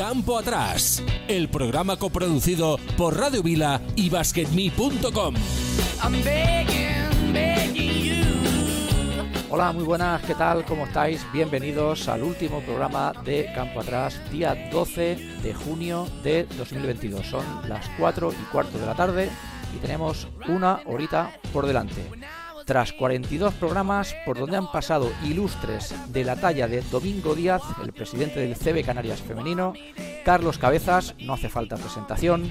Campo Atrás, el programa coproducido por Radio Vila y BasketMe.com. Hola, muy buenas, ¿qué tal? ¿Cómo estáis? Bienvenidos al último programa de Campo Atrás, día 12 de junio de 2022. Son las 4 y cuarto de la tarde y tenemos una horita por delante. Tras 42 programas por donde han pasado ilustres de la talla de Domingo Díaz, el presidente del CB Canarias Femenino, Carlos Cabezas, no hace falta presentación,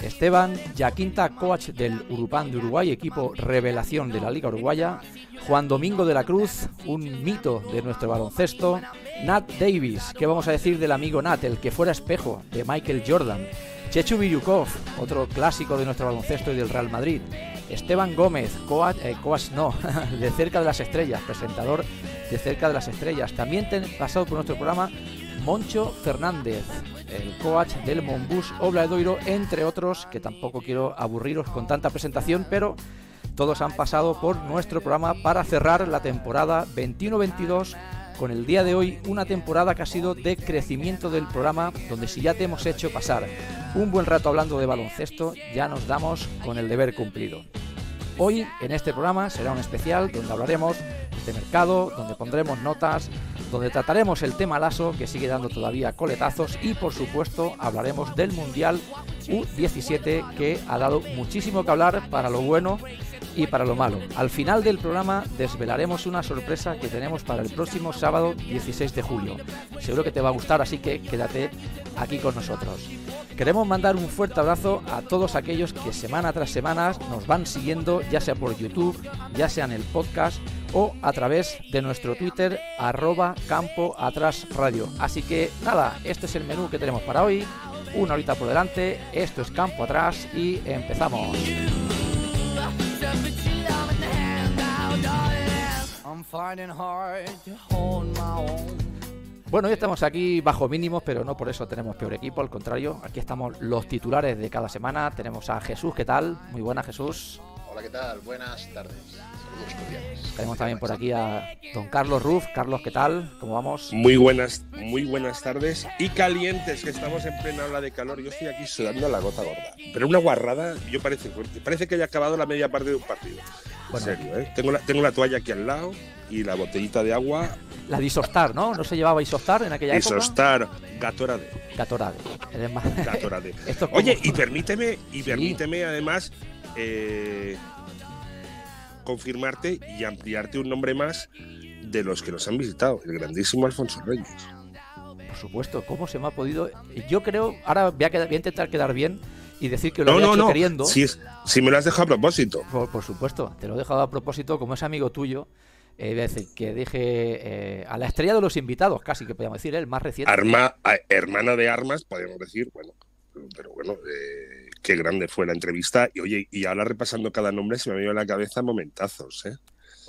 Esteban, Yaquinta, coach del Urupán de Uruguay, equipo revelación de la Liga Uruguaya, Juan Domingo de la Cruz, un mito de nuestro baloncesto, Nat Davis, ¿qué vamos a decir del amigo Nat, el que fuera espejo de Michael Jordan? Chechu Biryukov, otro clásico de nuestro baloncesto y del Real Madrid. Esteban Gómez, coach, eh, no, de Cerca de las Estrellas, presentador de Cerca de las Estrellas. También ten, pasado por nuestro programa Moncho Fernández, el coach del Monbus Obladoiro, entre otros, que tampoco quiero aburriros con tanta presentación, pero todos han pasado por nuestro programa para cerrar la temporada 21-22 con el día de hoy una temporada que ha sido de crecimiento del programa, donde si ya te hemos hecho pasar un buen rato hablando de baloncesto, ya nos damos con el deber cumplido. Hoy en este programa será un especial donde hablaremos de mercado, donde pondremos notas, donde trataremos el tema laso que sigue dando todavía coletazos y por supuesto hablaremos del Mundial U17 que ha dado muchísimo que hablar para lo bueno y para lo malo. Al final del programa desvelaremos una sorpresa que tenemos para el próximo sábado 16 de julio. Seguro que te va a gustar, así que quédate aquí con nosotros. Queremos mandar un fuerte abrazo a todos aquellos que semana tras semana nos van siguiendo, ya sea por YouTube, ya sea en el podcast o a través de nuestro Twitter arroba campo atrás radio. Así que nada, este es el menú que tenemos para hoy. Una horita por delante, esto es campo atrás y empezamos. Bueno, hoy estamos aquí bajo mínimos, pero no por eso tenemos peor equipo, al contrario, aquí estamos los titulares de cada semana. Tenemos a Jesús, ¿qué tal? Muy buena Jesús. Hola, ¿qué tal? Buenas tardes. Tenemos también por aquí a don Carlos Ruf. Carlos, ¿qué tal? ¿Cómo vamos? Muy buenas, muy buenas tardes y calientes, que estamos en plena ola de calor. Yo estoy aquí sudando la gota gorda. Pero una guarrada, yo parece Parece que haya acabado la media parte de un partido. En serio, ¿eh? Tengo la, tengo la toalla aquí al lado y la botellita de agua. La de Isostar, ¿no? ¿No se llevaba Isostar en aquella época? Isostar, Gatorade. Gatorade. Gatorade. Oye, y permíteme, y permíteme además eh, confirmarte y ampliarte un nombre más de los que nos han visitado, el grandísimo Alfonso Reyes. Por supuesto, ¿cómo se me ha podido...? Yo creo, ahora voy a, intentar quedar bien y decir que lo no, no, queriendo. Si, si me lo has dejado a propósito. Por, supuesto, te lo he dejado a propósito como es amigo tuyo. Eh, decir, que dije eh, a la estrella de los invitados, casi que podríamos decir, el más reciente. Arma, hermana de armas, podríamos decir, bueno, pero bueno, eh, qué grande fue la entrevista. Y oye, y ahora repasando cada nombre se me ha venido a la cabeza momentazos, ¿eh?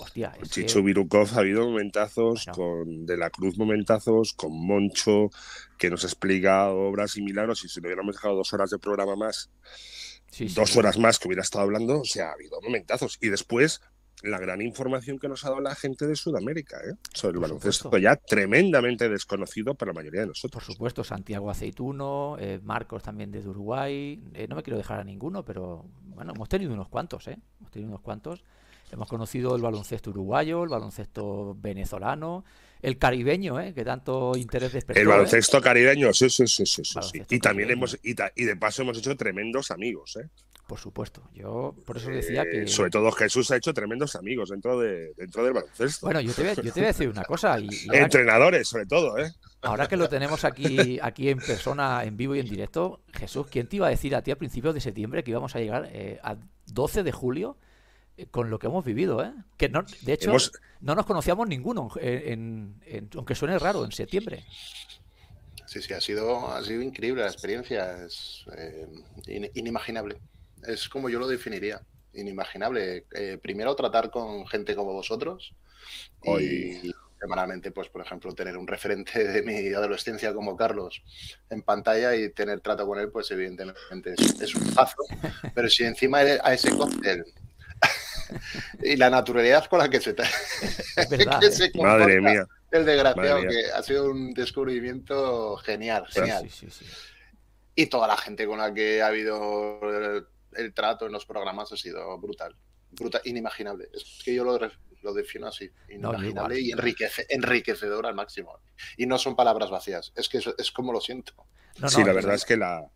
Hostia, con Chicho Virukov ha habido momentazos, con De la Cruz momentazos, con Moncho, que nos explica obras y milagros, y si le hubiéramos dejado dos horas de programa más, dos horas más que hubiera estado hablando, o sea, ha habido momentazos. Y después, la gran información que nos ha dado la gente de Sudamérica ¿eh? sobre el baloncesto ya tremendamente desconocido para la mayoría de nosotros. Por supuesto, Santiago Aceituno, eh, Marcos también desde Uruguay, eh, no me quiero dejar a ninguno, pero bueno, hemos tenido unos cuantos, ¿eh? Hemos tenido unos cuantos. Hemos conocido el baloncesto uruguayo, el baloncesto venezolano, el caribeño, ¿eh? que tanto interés despertó. El baloncesto caribeño, sí, sí, sí, sí. sí. Y también hemos, y, y, de paso hemos hecho tremendos amigos, ¿eh? Por supuesto, yo por eso decía que... Sobre todo Jesús ha hecho tremendos amigos dentro, de, dentro del baloncesto. Bueno, yo te, voy, a decir una cosa. Y, Entrenadores, sobre todo, ¿eh? Ahora que lo tenemos aquí, aquí en persona, en vivo y en directo, Jesús, ¿quién te iba a decir a ti a principios de septiembre que íbamos a llegar eh, a 12 de julio eh, con lo que hemos vivido, ¿eh? Que no, de hecho, no nos conocíamos ninguno, aunque suene raro, en septiembre. Sí, sí, ha sido, ha sido increíble la experiencia, es inimaginable es como yo lo definiría, inimaginable. Eh, primero tratar con gente como vosotros y semanalmente, pues por ejemplo, tener un referente de mi adolescencia como Carlos en pantalla y tener trato con él, pues evidentemente es, un paso. Pero si encima a ese cóctel y la naturalidad con la que se, es verdad, ¿eh? Madre mía. El desgraciado, que ha sido un descubrimiento genial, genial. Y toda la gente con la que ha habido el, trato en los programas ha sido brutal. brutal inimaginable. Es que yo lo, lo defino así. Inimaginable y enriquecedor al máximo. Y no son palabras vacías. Es que es, como lo siento. sí, la verdad es que la,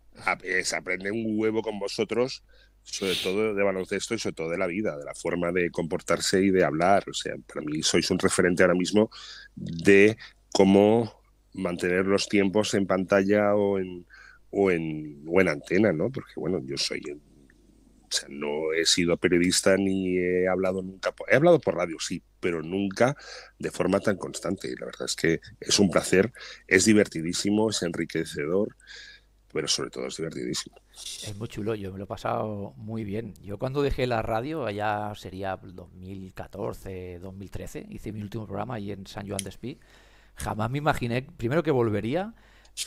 se aprende un huevo con vosotros sobre todo de baloncesto y sobre todo de la vida, de la forma de comportarse y de hablar. O sea, para mí sois un referente ahora mismo de cómo mantener los tiempos en pantalla o en, o en, o en antena, ¿no? Porque, bueno, yo soy... O sea, no he sido periodista ni he hablado nunca. He hablado por radio, sí, pero nunca de forma tan constante. Y la verdad es que es un placer, es divertidísimo, es enriquecedor pero sobre todo es divertidísimo. Es muy chulo, yo me lo he pasado muy bien. Yo cuando dejé la radio, allá sería 2014, 2013, hice mi último programa ahí en San Juan de Espí, jamás me imaginé, primero que volvería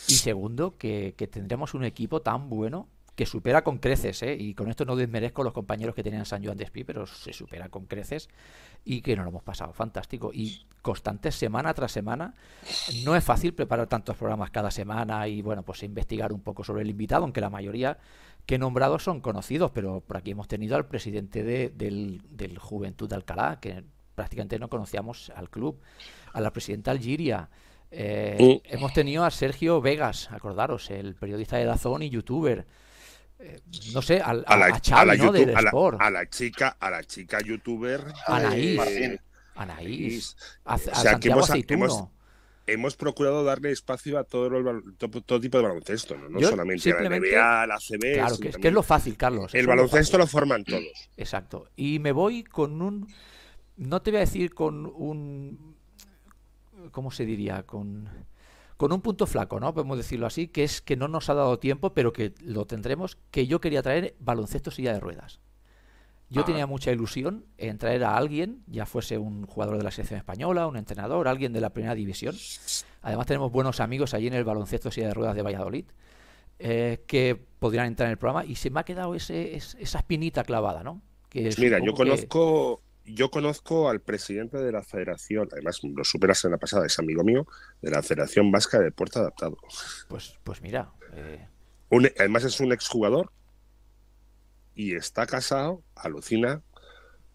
y segundo que, que tendremos un equipo tan bueno que supera con creces, ¿eh? y con esto no desmerezco a los compañeros que tenían San Joan de Espí, pero se supera con creces y que nos lo hemos pasado fantástico. Y constantes semana tras semana. No es fácil preparar tantos programas cada semana y, bueno, pues investigar un poco sobre el invitado, aunque la mayoría que he nombrado son conocidos, pero por aquí hemos tenido al presidente de, del, del Juventud de Alcalá, que prácticamente no conocíamos al club, a la presidenta Algiria. Eh, hemos tenido a Sergio Vegas, acordaros, el periodista de Dazón y youtuber. Eh, no sé, a, la, a, la, chica, a la chica youtuber Anaís, Anaís, hemos, procurado darle espacio a todo, todo, tipo de baloncesto, no, solamente a la NBA, a la CB. Claro, que, es lo fácil, Carlos. El baloncesto lo, forman todos. Exacto. Y me voy con un, no te voy a decir con un, ¿cómo se diría? Con con un punto flaco, ¿no? Podemos decirlo así, que es que no nos ha dado tiempo, pero que lo tendremos, que yo quería traer baloncesto silla de ruedas. Yo tenía mucha ilusión en traer a alguien, ya fuese un jugador de la selección española, un entrenador, alguien de la primera división. Además tenemos buenos amigos allí en el baloncesto silla de ruedas de Valladolid, eh, que podrían entrar en el programa y se me ha quedado ese, esa espinita clavada, ¿no? Que pues mira, yo conozco, yo conozco al presidente de la federación, además lo supe la semana pasada, es amigo mío, de la Federación Vasca de Deporte Adaptado. Pues, pues mira. Eh, además es un exjugador y está casado, alucina,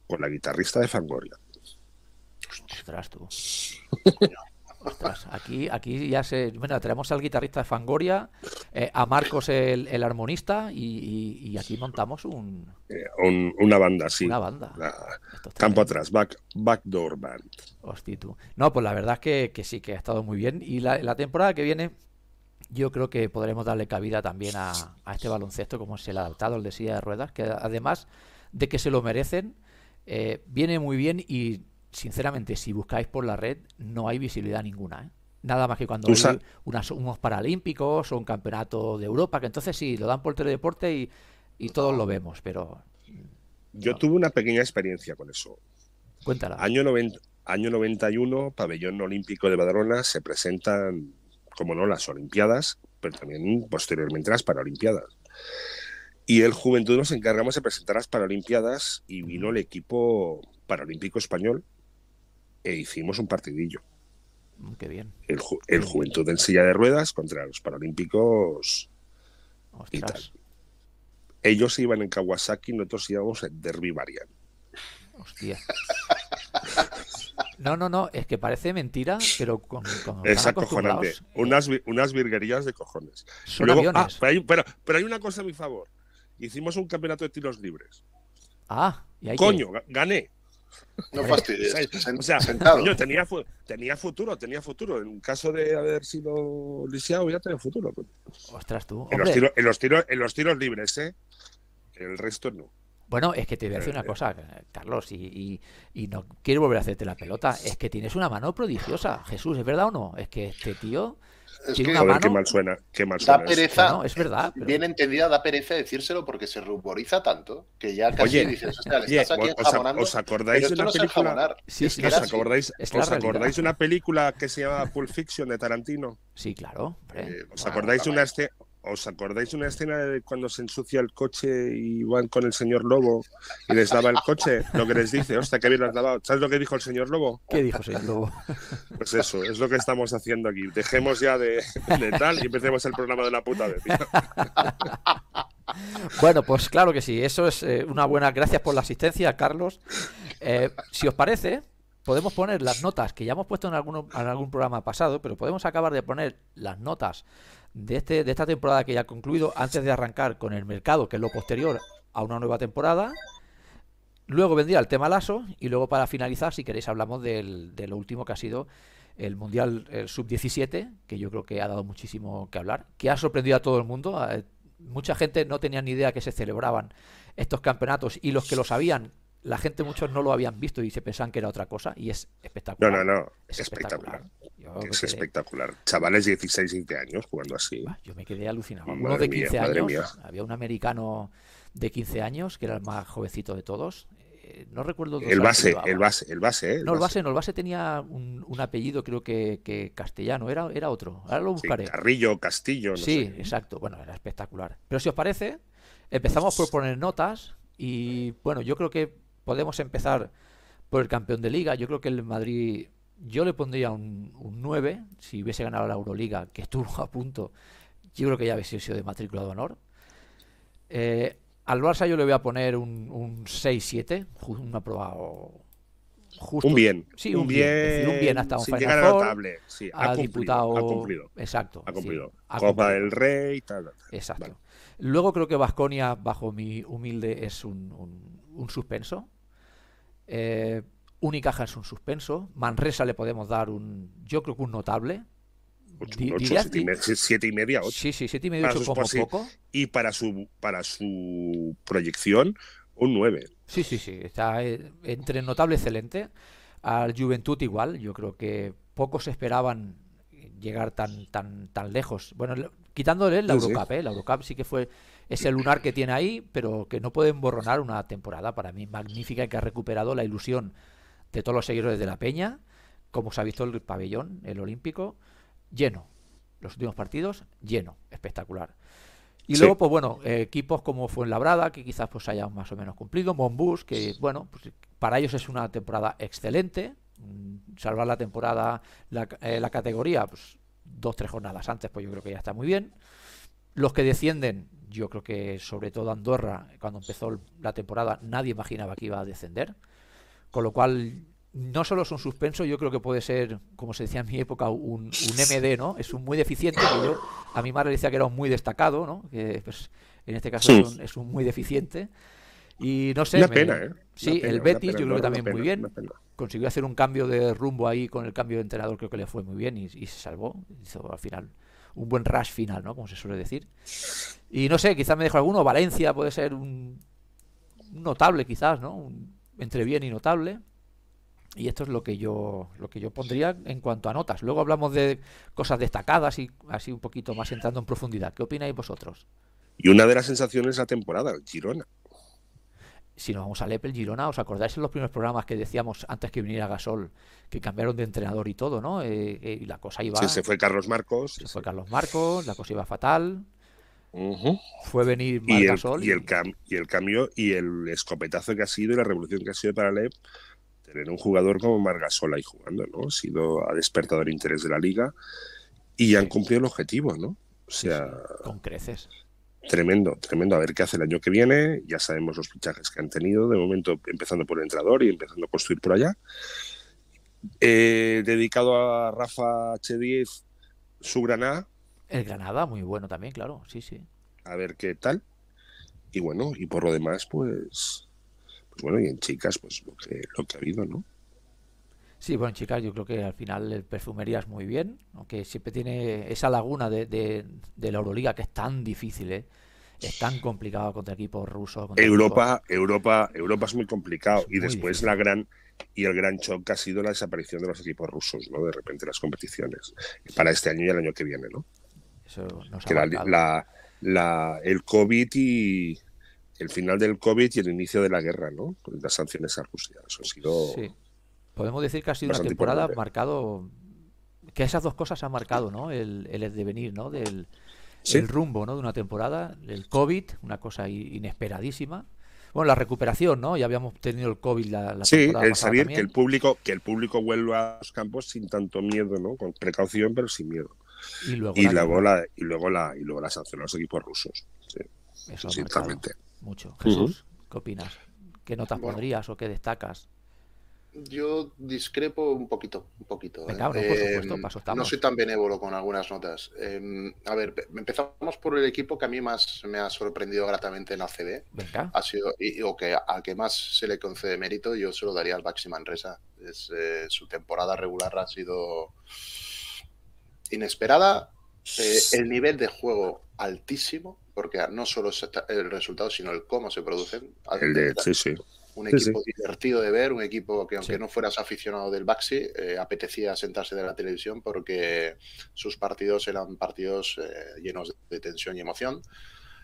con la guitarrista de Fangoria. Ostras, tú. aquí, aquí ya se. Bueno, tenemos al guitarrista de Fangoria, eh, a Marcos el, armonista, y, aquí montamos eh, un, Una banda, sí. Una banda. campo atrás, back, Backdoor Band. Hostia, tú. No, pues la verdad es que, sí, que ha estado muy bien. Y la, temporada que viene, yo creo que podremos darle cabida también a, este baloncesto, como es el adaptado, el de silla de ruedas, que además de que se lo merecen, eh, viene muy bien y sinceramente, si buscáis por la red, no hay visibilidad ninguna. ¿eh? Nada más que cuando hay unos paralímpicos o un campeonato de Europa, que entonces sí, lo dan por teledeporte y, y todos lo vemos, pero... Yo tuve una pequeña experiencia con eso. Cuéntala. Año, año 91, Pabellón Olímpico de Badalona, se presentan, como no, las Olimpiadas, pero también posteriormente las Paralimpiadas. Y el Juventud nos encargamos de presentar las Paralimpiadas y vino el equipo paralímpico español e hicimos un partidillo. Mm, qué bien. El, el Juventud en silla de ruedas contra los Paralímpicos y tal. Ellos iban en Kawasaki, nosotros íbamos en Derby Varian. Hostia. No, no, no, es que parece mentira, pero con, con es acojonante. Unas, unas virguerías de cojones. Ah, pero, pero, hay una cosa a mi favor. Hicimos un campeonato de tiros libres. Ah, y hay Coño, gané. No fastidies. o sea, tenía, tenía futuro, tenía futuro. En caso de haber sido lisiado, ya tenía futuro. Ostras, tú. En los, tiros, en, los tiros, en los tiros libres, ¿eh? El resto no. Bueno, es que te voy a decir una eh, cosa, Carlos, y, y, no quiero volver a hacerte la pelota. Es que tienes una mano prodigiosa. Jesús, ¿es verdad o no? Es que este tío es que, qué mal suena. Qué mal suena da pereza, no, es verdad. Bien entendida, da pereza decírselo porque se ruboriza tanto que ya casi oye, dices, o le estás aquí enjabonando. ¿Os acordáis de una película? Sí, sí, ¿Os acordáis, ¿os acordáis de una película que se llama Pulp Fiction de Tarantino? Sí, claro. Eh, ¿Os acordáis de una escena? ¿Os acordáis de una escena de cuando se ensucia el coche y van con el señor Lobo y les daba el coche? Lo que les dice, hostia, qué bien lo has lavado. ¿Sabes lo que dijo el señor Lobo? ¿Qué dijo el señor Lobo? Pues eso, es lo que estamos haciendo aquí. Dejemos ya de, tal y empecemos el programa de la puta vez. Bueno, pues claro que sí, eso es eh, una buena. Gracias por la asistencia, Carlos. Eh, si os parece, podemos poner las notas que ya hemos puesto en, alguno, en algún programa pasado, pero podemos acabar de poner las notas de, este, de esta temporada que ya ha concluido antes de arrancar con el mercado, que es lo posterior a una nueva temporada. Luego vendría el tema Lasso y luego para finalizar, si queréis, hablamos del, de lo último que ha sido el Mundial Sub-17, que yo creo que ha dado muchísimo que hablar, que ha sorprendido a todo el mundo. Mucha gente no tenía ni idea que se celebraban estos campeonatos y los que lo sabían la gente muchos no lo habían visto y se pensaban que era otra cosa y es espectacular. No, no, no, es espectacular. Es espectacular. Chavales de 16, 20 años jugando así. Yo me quedé alucinado. Uno de 15 años, había un americano de 15 años que era el más jovencito de todos. Eh, no recuerdo el base, el base, el base, ¿eh? no, el base. no, el base tenía un, apellido, creo que, castellano, era, era otro. Ahora lo buscaré. Carrillo, Castillo, no Sí, exacto. Bueno, era espectacular. Pero si os parece, empezamos por poner notas y bueno, yo creo que podemos empezar por el campeón de liga. Yo creo que el Madrid, yo le pondría un, 9 si hubiese ganado la Euroliga, que estuvo a punto. Yo creo que ya hubiese sido de matrícula de honor. Eh, al Barça yo le voy a poner un, un 6-7, un aprobado justo. Un bien. Sí, un, bien. un bien hasta un Final notable. Sí, ha, ha diputado, ha cumplido. Exacto. Ha cumplido. Copa del Rey, tal. Exacto. Luego creo que Vasconia, bajo mi humilde, es un, un suspenso. Eh, Unicaja es un suspenso. Manresa le podemos dar un, yo creo que un notable. siete, y media, ocho. Sí, sí, siete y media, ocho como poco. Y para su, para su proyección, un nueve. Sí, sí, sí. Está eh, entre notable excelente. Al Juventud igual. Yo creo que pocos esperaban llegar tan, tan, tan lejos. Bueno, quitándole la Eurocup, ¿eh? La Eurocup sí que fue ese lunar que tiene ahí, pero que no puede emborronar una temporada para mí magnífica que ha recuperado la ilusión de todos los seguidores de la Peña, como se ha visto el pabellón, el olímpico, lleno. Los últimos partidos, lleno, espectacular. Y luego, pues bueno, equipos como Fuenlabrada, que quizás pues hayan más o menos cumplido, Monbus, que bueno, pues para ellos es una temporada excelente. Mm, salvar la temporada, la, eh, la categoría, pues dos, tres jornadas antes, pues yo creo que ya está muy bien. Los que descienden, yo creo que sobre todo Andorra, cuando empezó la temporada, nadie imaginaba que iba a descender. Con lo cual, no solo es un suspenso, yo creo que puede ser, como se decía en mi época, un, MD, ¿no? Es un muy deficiente, yo, a mi madre decía que era un muy destacado, ¿no? Que pues, en este caso es, un, muy deficiente. Y no sé. Una pena, ¿eh? Sí, el Betis, yo creo que también muy bien. Consiguió hacer un cambio de rumbo ahí con el cambio de entrenador, creo que le fue muy bien y, y se salvó. Hizo al final un buen rush final, ¿no? Como se suele decir. Y no sé, quizás me dejo alguno. Valencia puede ser un, notable, quizás, ¿no? entre bien y notable. Y esto es lo que yo lo que yo pondría en cuanto a notas. Luego hablamos de cosas destacadas y así un poquito más entrando en profundidad. ¿Qué opináis vosotros? Y una de las sensaciones de la temporada, Girona si nos vamos a Lepel, Girona, ¿os acordáis en los primeros programas que decíamos antes que viniera Gasol, que cambiaron de entrenador y todo, ¿no? Eh, eh, y la cosa iba... Sí, se fue Carlos Marcos. Se fue Carlos Marcos, la cosa iba fatal. Fue venir y Gasol. Y, el y el cambio y el escopetazo que ha sido y la revolución que ha sido para Lep tener un jugador como Margasol ahí jugando, ¿no? Ha sido, ha despertado el interés de la liga y han cumplido el objetivo, ¿no? O sea... con creces tremendo, tremendo. A ver qué hace el año que viene. Ya sabemos los fichajes que han tenido, de momento empezando por el entrenador y empezando a construir por allá. Eh, dedicado a Rafa H10, su Granada. El Granada, muy bueno también, claro, sí, sí. A ver qué tal. Y bueno, y por lo demás, pues, pues bueno, y en chicas, pues lo que, lo que ha habido, ¿no? Sí, bueno, chicas, yo creo que al final el perfumería es muy bien, aunque siempre tiene esa laguna de, de, la Euroliga que es tan difícil, ¿eh? es tan complicado contra equipos rusos. Europa, Europa, Europa es muy complicado y después la gran y el gran shock ha sido la desaparición de los equipos rusos, ¿no? De repente las competiciones para este año y el año que viene, ¿no? Eso nos que la, la, el COVID y el final del COVID y el inicio de la guerra, ¿no? Las sanciones a Rusia. Eso ha sido Podemos decir que ha sido una temporada marcado, que esas dos cosas han marcado, ¿no? El, el devenir, ¿no? Del, el rumbo ¿no? de una temporada, el COVID, una cosa inesperadísima. Bueno, la recuperación, ¿no? Ya habíamos tenido el COVID la, la Sí, el salir que el público que el público vuelva a los campos sin tanto miedo, ¿no? Con precaución, pero sin miedo. Y luego, y la, luego la, y luego la y luego la sanción a los equipos rusos. Sí. Eso Mucho. Jesús, ¿qué opinas? ¿Qué notas pondrías o qué destacas? Yo discrepo un poquito, un poquito. ¿eh? Em, no soy tan benévolo con algunas notas. Em, a ver, empezamos por el equipo que a mí más me ha sorprendido gratamente en ACB. Venga. Ha sido, y, o que al que más se le concede mérito, yo se lo daría al Baxi Manresa. Es, eh, su temporada regular ha sido inesperada. Eh, el nivel de juego altísimo, porque no solo es el resultado, sino el cómo se producen. El de, sí, sí un equipo divertido de ver, un equipo que aunque no fueras aficionado del Baxi, eh, apetecía sentarse de la televisión porque sus partidos eran partidos eh, llenos de tensión y emoción.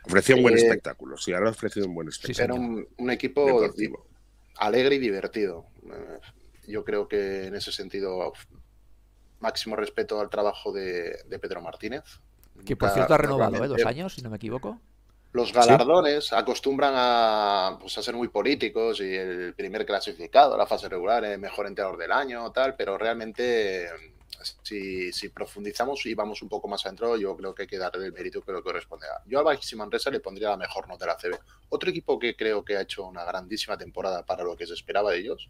Ofrecía un buen eh, espectáculo, sí, ahora ha ofrecido un buen espectáculo. Era un, equipo alegre y divertido. yo creo que en ese sentido, máximo respeto al trabajo de, Pedro Martínez. Que por cierto ha renovado, Dos años, si no me equivoco. Los galardones acostumbran a, pues, a, ser muy políticos y el primer clasificado, la fase regular, el mejor entrenador del año, tal, pero realmente si, si, profundizamos y vamos un poco más adentro, yo creo que hay que darle el mérito que lo corresponde. Yo a Baxi Manresa le pondría la mejor nota de la CB. Otro equipo que creo que ha hecho una grandísima temporada para lo que se esperaba de ellos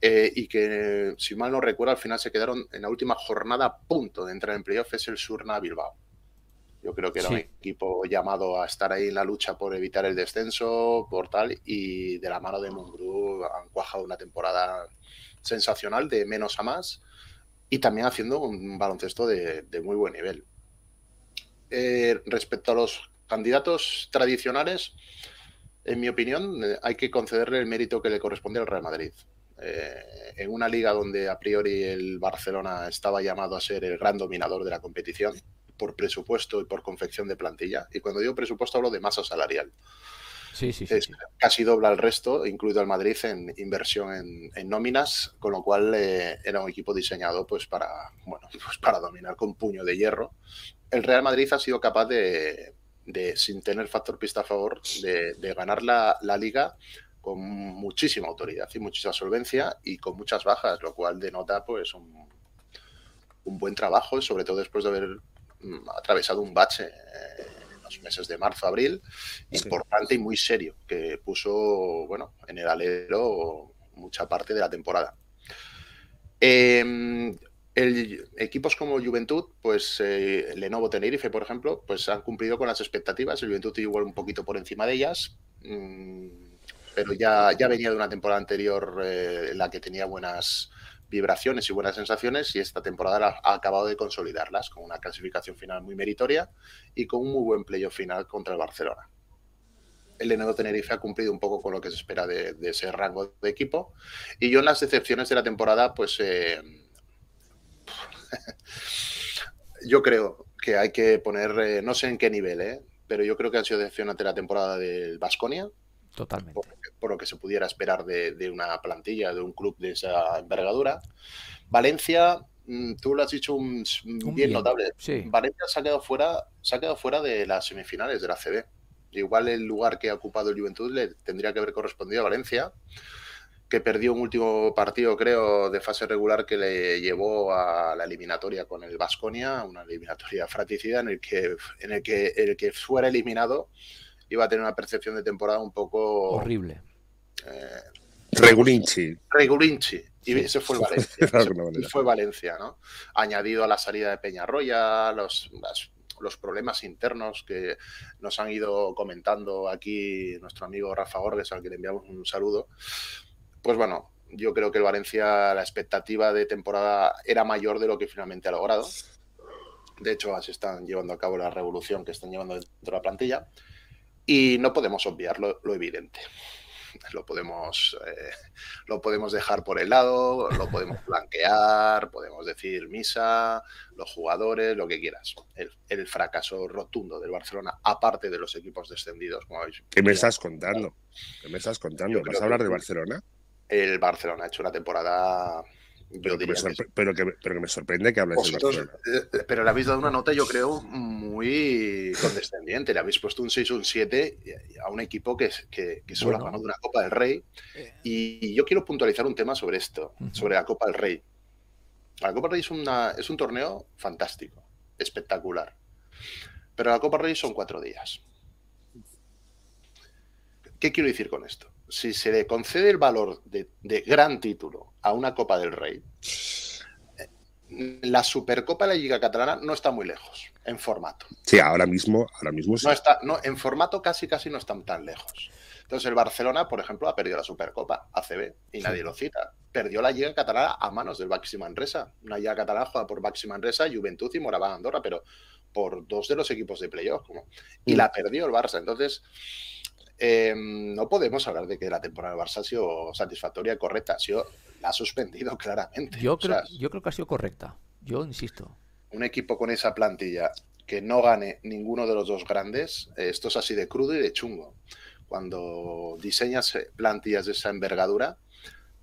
eh, y que, si mal no recuerdo, al final se quedaron en la última jornada a punto de entrar en playoff es el Surna Bilbao. Yo creo que era un equipo llamado a estar ahí en la lucha por evitar el descenso, por tal, y de la mano de Mungru han cuajado una temporada sensacional de menos a más y también haciendo un baloncesto de, muy buen nivel. Eh, respecto a los candidatos tradicionales, en mi opinión, eh, hay que concederle el mérito que le corresponde al Real Madrid. Eh, en una liga donde a priori el Barcelona estaba llamado a ser el gran dominador de la competición, por presupuesto y por confección de plantilla. Y cuando digo presupuesto hablo de masa salarial. Sí, sí, sí, Casi dobla el resto, incluido el Madrid, en inversión en, nóminas, con lo cual eh, era un equipo diseñado pues para, bueno, pues para dominar con puño de hierro. El Real Madrid ha sido capaz de, sin tener factor pista a favor, de, ganar la, la, liga con muchísima autoridad y muchísima solvencia y con muchas bajas, lo cual denota pues un, un buen trabajo, sobre todo después de haber ha atravesado un bache eh, en los meses de marzo, abril, importante y muy serio, que puso, bueno, en el alero mucha parte de la temporada. Em, equipos como Juventud, pues eh, Lenovo Tenerife, por ejemplo, pues han cumplido con las expectativas. El Juventud igual un poquito por encima de ellas, mm, pero ya, ya venía de una temporada anterior eh, en la que tenía buenas, vibraciones y buenas sensaciones y esta temporada ha acabado de consolidarlas con una clasificación final muy meritoria y con un muy buen playoff final contra el Barcelona. El Lenovo Tenerife ha cumplido un poco con lo que se espera de, ese rango de equipo y yo en las decepciones de la temporada pues eh, yo creo que hay que poner, eh, no sé en qué nivel, eh, pero yo creo que han sido decepciones de la temporada del Basconia Totalmente. Lo que se pudiera esperar de, una plantilla, de un club de esa envergadura. Valencia, mm, tú lo has dicho un, bien, notable. Valencia se ha, quedado fuera, se ha quedado fuera de las semifinales de la CB. Igual el lugar que ha ocupado el Juventud le tendría que haber correspondido a Valencia, que perdió un último partido, creo, de fase regular que le llevó a la eliminatoria con el Vasconia, una eliminatoria fratricida en el que, en el que el que fuera eliminado iba a tener una percepción de temporada un poco... Horrible. Eh, Regulinchi. Regulinchi. Y ese fue el Valencia. fue Valencia, ¿no? Añadido a la salida de Peñarroya, los, los problemas internos que nos han ido comentando aquí nuestro amigo Rafa Gorges, al que le enviamos un saludo. Pues bueno, yo creo que el Valencia, la expectativa de temporada era mayor de lo que finalmente ha logrado. De hecho, así están llevando a cabo la revolución que están llevando dentro de la plantilla. Y no podemos obviar lo, evidente. Lo podemos, eh, lo podemos dejar por el lado, lo podemos blanquear, podemos decir misa, los jugadores, lo que quieras. El, fracaso rotundo del Barcelona, aparte de los equipos descendidos, como habéis ¿Qué me estás contando? ¿Qué me estás contando? ¿Vas a hablar de Barcelona? El Barcelona ha hecho una temporada pero, que me pero, que, me sorprende que hables de Barcelona. Eh, pero le habéis dado una nota, yo creo, muy condescendiente. Le habéis puesto un 6 o un 7 a un equipo que, que, que solo ha ganado una Copa del Rey. Eh. Y yo quiero puntualizar un tema sobre esto, sobre la Copa del Rey. La Copa del Rey es, una, es un torneo fantástico, espectacular. Pero la Copa del Rey son cuatro días. ¿Qué quiero decir con esto? Si se le concede el valor de, de gran título a una Copa del Rey, la Supercopa de la Liga Catalana no está muy lejos en formato. Sí, ahora mismo, ahora mismo No está, no, en formato casi casi no están tan lejos. Entonces el Barcelona, por ejemplo, ha perdido la Supercopa ACB y nadie lo cita. Perdió la Liga Catalana a manos del Baxi Manresa. Una Liga Catalana jugada por Baxi Manresa, Juventud y Moraván Andorra, pero por dos de los equipos de playoff. Y la perdió el Barça. Entonces, eh, no podemos hablar de que la temporada del Barça ha sido satisfactoria y correcta. Ha sido la ha suspendido claramente. Yo creo, yo creo que ha sido correcta. Yo insisto. Un equipo con esa plantilla que no gane ninguno de los dos grandes, eh, esto es así de crudo y de chungo. Cuando diseñas eh, plantillas de esa envergadura,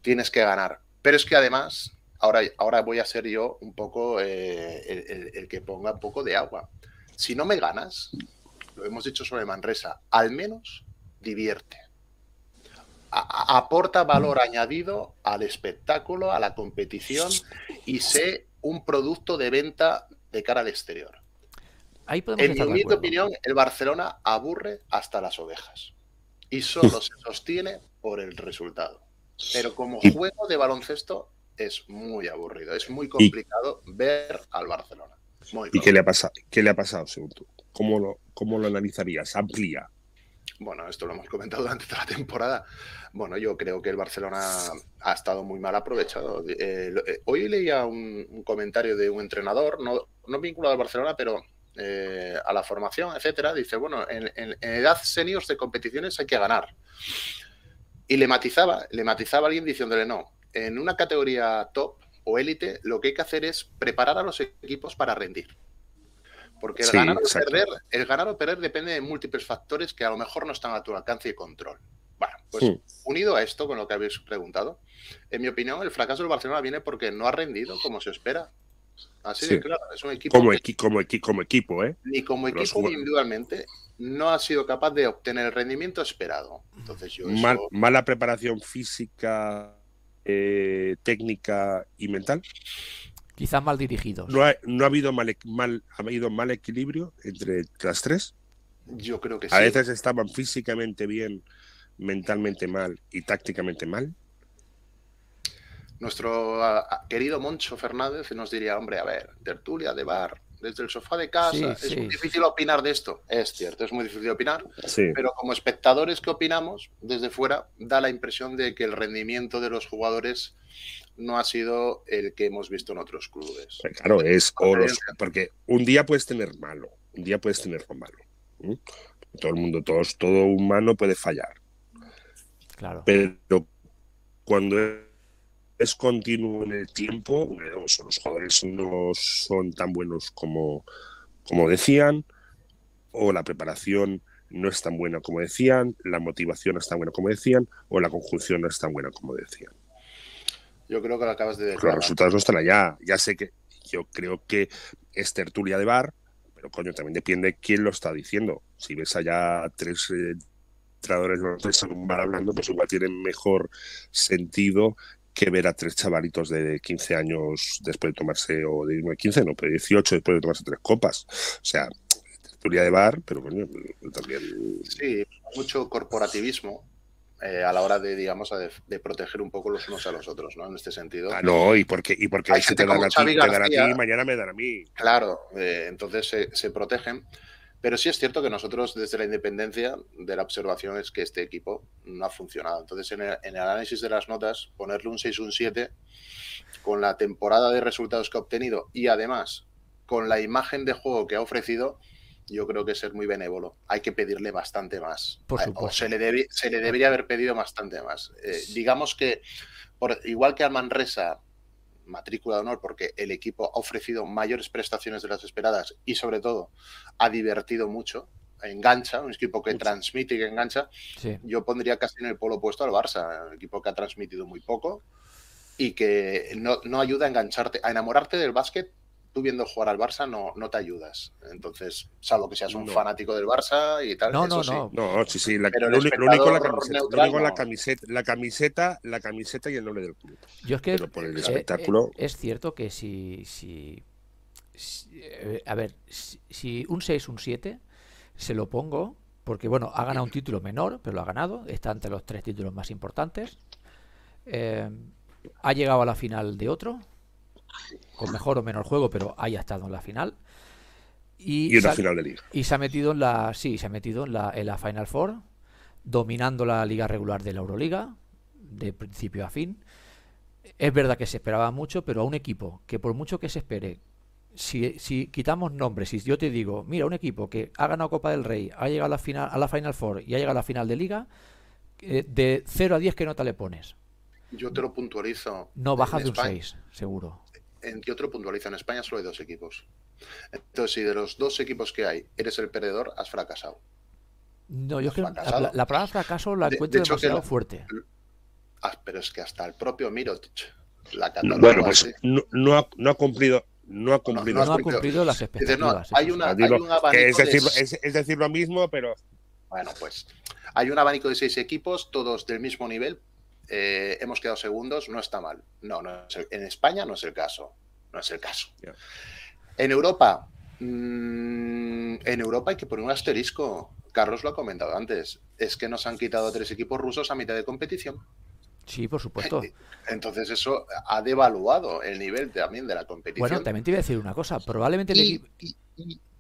tienes que ganar. Pero es que además, ahora, ahora voy a ser yo un poco eh, el, que ponga un poco de agua. Si no me ganas, lo hemos dicho sobre Manresa, al menos divierte aporta valor añadido al espectáculo, a la competición y sé un producto de venta de cara al exterior. en mi humilde opinión, el Barcelona aburre hasta las ovejas y solo se sostiene por el resultado. Pero como juego de baloncesto es muy aburrido, es muy complicado ver al Barcelona. ¿Y qué le, ha pasado, qué le ha pasado según tú? ¿Cómo lo, cómo lo analizarías? Amplía. Bueno, esto lo hemos comentado durante toda la temporada. Bueno, yo creo que el Barcelona ha estado muy mal aprovechado. Eh, eh, hoy leía un, comentario de un entrenador, no, vinculado al Barcelona, pero eh, a la formación, etcétera. Dice, bueno, en, edad seniors de competiciones hay que ganar. Y le matizaba, le matizaba a alguien diciéndole, no, en una categoría top o élite, lo que hay que hacer es preparar a los equipos para rendir. Porque el, ganar o perder, el ganar o perder depende de múltiples factores que a lo mejor no están a tu alcance y control. Bueno, pues unido a esto, con lo que habéis preguntado, en mi opinión, el fracaso del Barcelona viene porque no ha rendido como se espera. Así de claro, es un equipo. Como, como, como equipo, ¿eh? Ni como equipo ni individualmente no ha sido capaz de obtener el rendimiento esperado. Entonces yo mala preparación física, eh, técnica y mental. Quizás mal dirigidos. ¿No ha, no ha habido mal, mal, ha habido mal equilibrio entre las tres? Yo creo que sí. A veces estaban físicamente bien, mentalmente mal y tácticamente mal. Nuestro querido Moncho Fernández nos diría, hombre, a ver, tertulia de bar, desde el sofá de casa, es muy difícil opinar de esto. Es cierto, es muy difícil opinar, pero como espectadores que opinamos desde fuera, da la impresión de que el rendimiento de los jugadores no ha sido el que hemos visto en otros clubes. Pues claro, es porque un día puedes tener malo, un día puedes tener malo. Todo el mundo, todos, todo humano puede fallar. Claro. Pero cuando es continuo en el tiempo, los jugadores no son tan buenos como, como decían, o la preparación no es tan buena como decían, la motivación no es tan buena como decían, o la conjunción no es tan buena como decían. Yo creo que lo acabas de decir. Los resultados no están allá. Ya sé que yo creo que es tertulia de bar, pero coño, también depende quién lo está diciendo. Si ves allá tres eh, entrenadores en un bar hablando, pues igual tiene mejor sentido que ver a tres chavalitos de 15 años después de tomarse, o de 15, no, pero 18 después de tomarse tres copas. O sea, tertulia de bar, pero coño, también. Sí, mucho corporativismo eh, a la hora de, digamos, de, proteger un poco los unos a los otros, ¿no? En este sentido. Ah, no, y porque, y porque hoy se te dan, a ti, te dan a ti, mañana me dan a mí. Claro, eh, entonces se, protegen. Pero sí es cierto que nosotros, desde la independencia de la observación, es que este equipo no ha funcionado. Entonces, en el, en el análisis de las notas, ponerle un 6, un 7, con la temporada de resultados que ha obtenido y además con la imagen de juego que ha ofrecido, yo creo que ser muy benévolo. Hay que pedirle bastante más. O se le, se le debería haber pedido bastante más. Eh, digamos que, por, igual que al Manresa, matrícula de honor, porque el equipo ha ofrecido mayores prestaciones de las esperadas y, sobre todo, ha divertido mucho. Engancha, un equipo que transmite y que engancha. Yo pondría casi en el polo opuesto al Barça, un equipo que ha transmitido muy poco y que no, no ayuda a engancharte, a enamorarte del básquet tú viendo jugar al Barça no, no te ayudas. Entonces, salvo que seas un fanático del Barça y tal. No, no, no. No, sí, sí. La, lo, único la camiseta, la camiseta, la camiseta, la camiseta y el nombre del club. Yo es que por el eh, espectáculo. Eh, es cierto que si, si, eh, a ver, si, un 6, un 7, se lo pongo porque bueno, ha ganado un título menor, pero lo ha ganado, está entre los tres títulos más importantes. ha llegado a la final de otro, con mejor o menor juego, pero haya estado en la final. Y, una final de liga. Y se ha metido en la. Sí, se ha metido en la, en la Final Four, dominando la liga regular de la Euroliga, de principio a fin. Es verdad que se esperaba mucho, pero a un equipo que por mucho que se espere, si, si quitamos nombres, si yo te digo, mira, un equipo que ha ganado Copa del Rey, ha llegado a la final, a la Final Four y ha llegado a la final de liga, eh, de 0 a 10, ¿qué nota le pones? Yo te lo puntualizo. No bajas de un 6, seguro en que otro puntualiza. En España solo hay dos equipos. Entonces, si de los dos equipos que hay eres el perdedor, has fracasado. No, yo creo que la, palabra fracaso la encuentro demasiado fuerte. Ah, pero es que hasta el propio Mirotic la Bueno, pues no, no, ha, no, ha, cumplido. No ha cumplido, no, ha cumplido las expectativas. hay, una, hay un es, decir, es, decir lo mismo, pero. Bueno, pues hay un abanico de seis equipos, todos del mismo nivel, eh, hemos quedado segundos, no está mal. No, no en España no es el caso. No es el caso. En Europa, mm, en Europa hay que poner un asterisco. Carlos lo ha comentado antes. Es que nos han quitado tres equipos rusos a mitad de competición. Sí, por supuesto. Entonces eso ha devaluado el nivel también de la competición. Bueno, también te voy a decir una cosa. Probablemente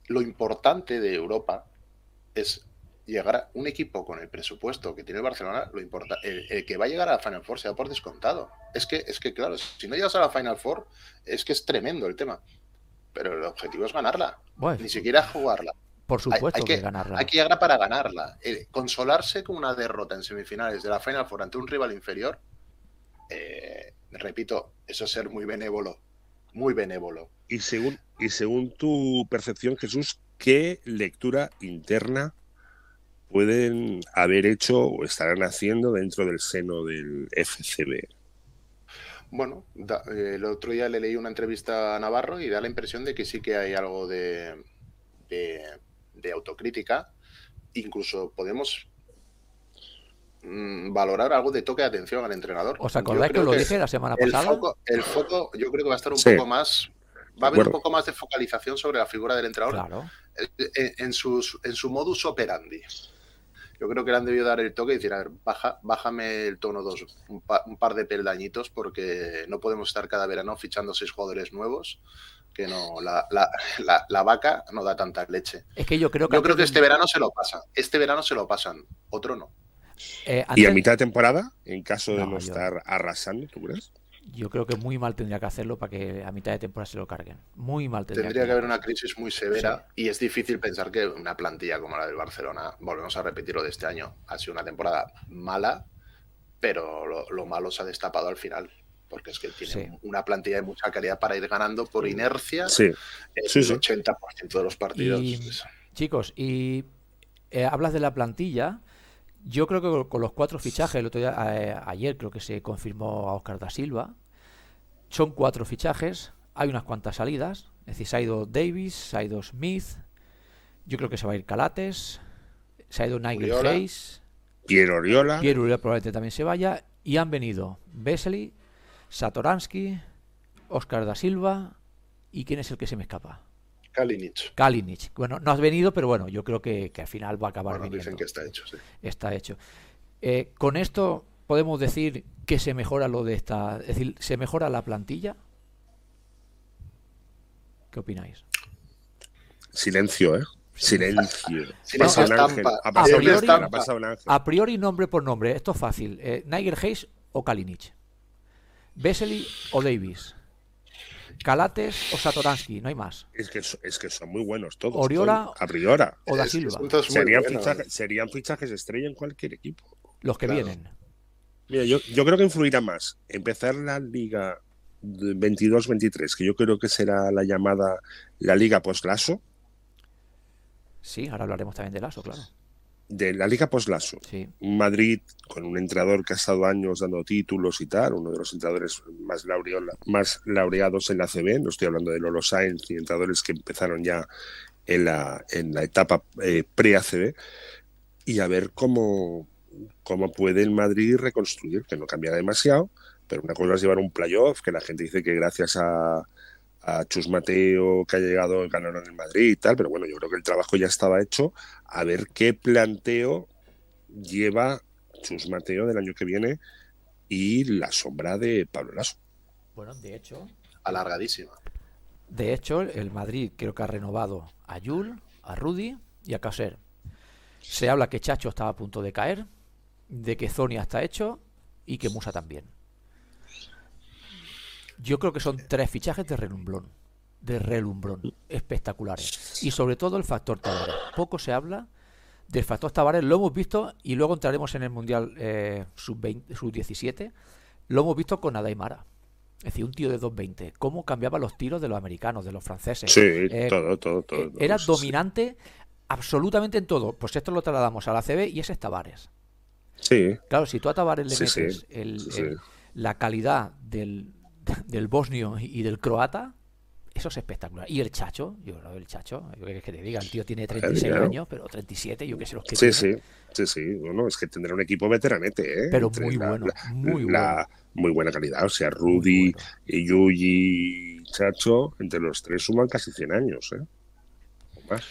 lo importante de Europa es llegar a un equipo con el presupuesto que tiene el Barcelona, lo importa, el, que va a llegar a la Final Four se da por descontado. Es que, es que, claro, si no llegas a la Final Four, es que es tremendo el tema. Pero el objetivo es ganarla. Ni siquiera jugarla. Por supuesto hay, que, ganarla. Hay que llegar para ganarla. consolarse con una derrota en semifinales de la Final Four ante un rival inferior, eh, repito, eso es ser muy benévolo. Muy benévolo. Y según, y según tu percepción, Jesús, ¿qué lectura interna pueden haber hecho o estarán haciendo dentro del seno del FCB? Bueno, eh, el otro día le leí una entrevista a Navarro y da la impresión de que sí que hay algo de, de, autocrítica. Incluso podemos mm, valorar algo de toque de atención al entrenador. ¿Os acordáis que lo dije la semana pasada? el foco, yo creo que va a estar un poco más va a haber un poco más de focalización sobre la figura del entrenador claro. en, en, sus, en su modus operandi. Yo creo que le han debido dar el toque y decir, a ver, baja, bájame el tono dos, un, par de peldañitos, porque no podemos estar cada verano fichando seis jugadores nuevos que no, la, la, la, vaca no da tanta leche. Es que yo creo que. Yo creo que este verano se lo pasan. Este verano se lo pasan, otro no. Eh, ¿Y a mitad de temporada? En caso de no, estar arrasando, ¿tú crees? Yo creo que muy mal tendría que hacerlo para que a mitad de temporada se lo carguen. Muy mal tendría, tendría que, haber una crisis muy severa y es difícil pensar que una plantilla como la del Barcelona, volvemos a repetirlo de este año, ha sido una temporada mala, pero lo, malo se ha destapado al final. Porque es que tiene una plantilla de mucha calidad para ir ganando por inercia sí. el 80% de los partidos. chicos, y eh, hablas de la plantilla. Yo creo que con los cuatro fichajes, el otro día, eh, ayer creo que se confirmó a Oscar da Silva, son cuatro fichajes, hay unas cuantas salidas, es decir, se ha ido Davis, se ha ido Smith, yo creo que se va a ir Calates, se ha ido Nigel Hayes, Pierre Oriola, Pierre Oriola probablemente también se vaya, y han venido Vesely, Satoransky, Oscar da Silva, y ¿quién es el que se me escapa? Kalinic. Kalinic. Bueno, no has venido, pero bueno, yo creo que, al final va a acabar bueno, Dicen que está hecho, sí. Está hecho. Eh, con esto podemos decir que se mejora lo de esta, es decir, se mejora la plantilla. ¿Qué opináis? Silencio, ¿eh? Silencio. Silencio a, priori, nombre por nombre. Esto es fácil. Eh, Niger Hayes o Kalinic. Vesely o Davis. Calates o Satoransky, no hay más. Es que, es que son muy buenos todos. Oriola a priori. o Da Silva. Serían, fichajes, serían fichajes estrella en cualquier equipo. Los que vienen. Mira, yo, yo creo que influirá más empezar la liga 22-23, que yo creo que será la llamada la liga post-Lasso. Sí, ahora hablaremos también de Lasso, claro. De la Liga Poslaso. Sí. Madrid, con un entrenador que ha estado años dando títulos y tal, uno de los entrenadores más, más laureados en la CB, no estoy hablando de Lolo Sainz y entrenadores que empezaron ya en la, en la etapa eh, pre-ACB, y a ver cómo, cómo puede el Madrid reconstruir, que no cambia demasiado, pero una cosa es llevar un playoff, que la gente dice que gracias a, a Chus Mateo, que ha llegado, ganaron en el Madrid y tal, pero bueno, yo creo que el trabajo ya estaba hecho. A ver qué planteo lleva Chus Mateo del año que viene y la sombra de Pablo Lasso. Bueno, de hecho. Alargadísima. De hecho, el Madrid creo que ha renovado a Yul, a Rudy y a Caser. Se habla que Chacho estaba a punto de caer, de que Zonia está hecho y que Musa también. Yo creo que son tres fichajes de relumbrón. De relumbrón. Espectaculares. Y sobre todo el factor Tavares. Poco se habla del factor Tavares. Lo hemos visto y luego entraremos en el Mundial eh, Sub-17. lo hemos visto con Adaimara. Es decir, un tío de 2.20. Cómo cambiaba los tiros de los americanos, de los franceses. Sí, eh, todo, todo, todo. Eh, era dominante absolutamente en todo. Pues esto lo trasladamos a la CB y ese es Tavares. Sí. Claro, si tú a Tavares le metes la calidad del, del bosnio y del croata, eso es espectacular. Y el Chacho, yo creo el Chacho, yo que te diga, el tío tiene 36 años, pero 37, yo que sé los que Sí, sí, sí, sí. Bueno, es que tendrá un equipo veteranete, ¿eh? Pero muy bueno, muy bueno. muy buena calidad. O sea, Rudy, y Yuji, Chacho, entre los tres suman casi 100 años, ¿eh? más.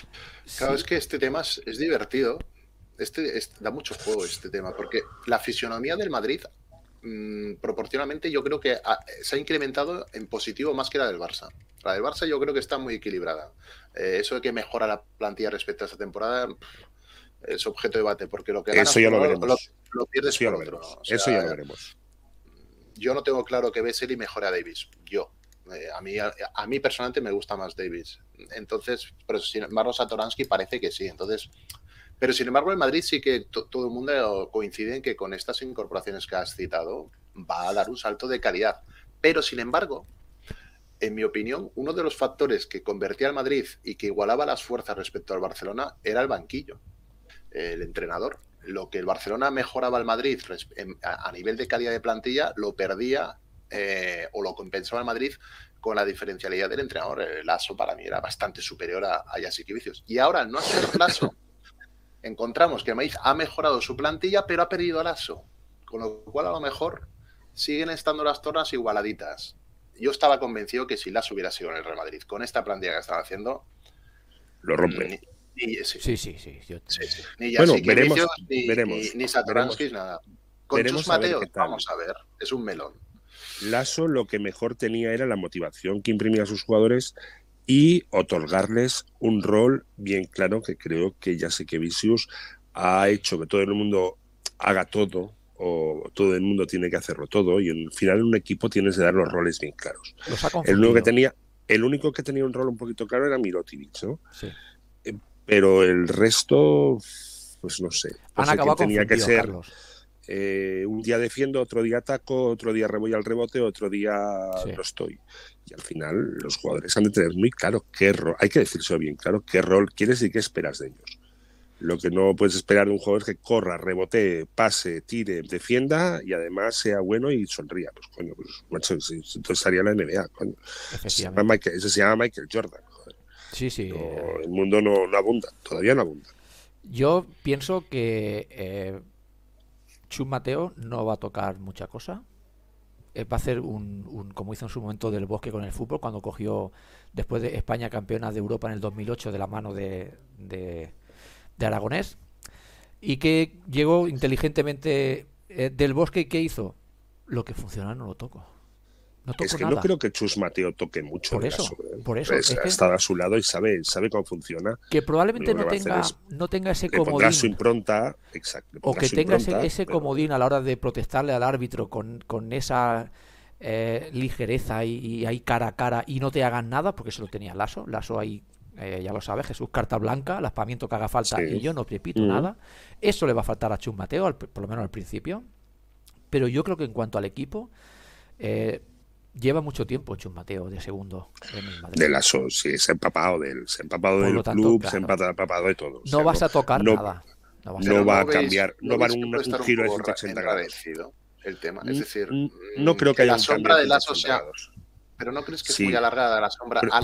Claro, es que este tema es, divertido. Este, da mucho juego este tema, porque la fisionomía del Madrid Mm, proporcionalmente yo creo que se ha incrementado en positivo más que la del Barça. La del Barça yo creo que está muy equilibrada. Eh, eso de que mejora la plantilla respecto a esta temporada es objeto de debate, porque lo que eso ya lo, veremos. Lo, pierdes eso por otro. eso ya lo veremos. Yo no tengo claro que y mejore a Davis. Yo. Eh, a, mí, a, mí personalmente me gusta más Davis. Entonces, pero sin embargo, Satoransky parece que sí. Entonces, pero sin embargo, en Madrid sí que todo el mundo coincide en que con estas incorporaciones que has citado va a dar un salto de calidad. Pero sin embargo, en mi opinión, uno de los factores que convertía al Madrid y que igualaba las fuerzas respecto al Barcelona era el banquillo, el entrenador. Lo que el Barcelona mejoraba al Madrid a nivel de calidad de plantilla, lo perdía eh, o lo compensaba el Madrid con la diferencialidad del entrenador. El ASO para mí era bastante superior a, a Vicios. Y ahora, no hacer caso encontramos que Maíz ha mejorado su plantilla, pero ha perdido al ASO. Con lo cual, a lo mejor siguen estando las tornas igualaditas. Yo estaba convencido que si las hubiera sido en el Real Madrid, con esta plantilla que están haciendo, lo rompen. sí, sí, sí. Ni bueno, veremos, ni, veremos, ni, nada. Con Chus Mateo, vamos a ver, es un melón. Lasso lo que mejor tenía era la motivación que imprimía a sus jugadores y otorgarles un rol bien claro que creo que ya sé que Vicious ha hecho que todo el mundo haga todo o todo el mundo tiene que hacerlo todo y al final en un equipo tienes que dar los roles bien claros. el único que tenía el único que tenía un rol un poquito claro era Mirotic, ¿no? Sí. Eh, pero el resto pues no sé. Han acabado tenía que ser eh, un día defiendo, otro día ataco, otro día voy al rebote, otro día no estoy. Y al final los jugadores han de tener muy claro qué rol, hay que decirse bien claro, qué rol quieres y qué esperas de ellos. Lo que no puedes esperar de un jugador es que corra, rebote, pase, tire, defienda y además sea bueno y sonría. Pues coño, pues macho, entonces estaría la NBA, coño. Se llama Michael, ese se llama Michael Jordan. Sí, sí. el mundo no, abunda, todavía no abunda. Yo pienso que eh, Chum Mateo no va a tocar mucha cosa. Eh, va a hacer un, como hizo en su momento del bosque con el fútbol, cuando cogió después de España campeona de Europa en el 2008 de la mano de, de, Aragonés. Y que llegó inteligentemente eh, del bosque y ¿qué hizo? Lo que funciona no lo toco es que no creo que Chus Mateo toque mucho por eso, ¿eh? por eso pues está a su lado y sabe, sabe cómo funciona. Que probablemente no tenga, no tenga ese comodín. su impronta, exacto. O que tenga ese, comodín a la hora de protestarle al árbitro con, con esa eh, ligereza y, ahí cara a cara y no te hagan nada, porque eso lo tenía Lasso. Lasso ahí, eh, ya lo sabes, Jesús carta blanca, el aspamiento que haga falta y yo no repito nada. Eso le va a faltar a Chus Mateo, por lo menos al principio. Pero yo creo que en cuanto al equipo, eh, Lleva mucho tiempo Chus Mateo de segundo en el Madrid. De la sí, se ha empapado del, se empapado del club, se ha empapado de todo. No vas a tocar nada. no va a, cambiar, no va a un, un, giro de 180 grados. El tema, es decir, no, creo que, haya la sombra de Lasso sea. Pero no crees que es muy alargada la sombra. a,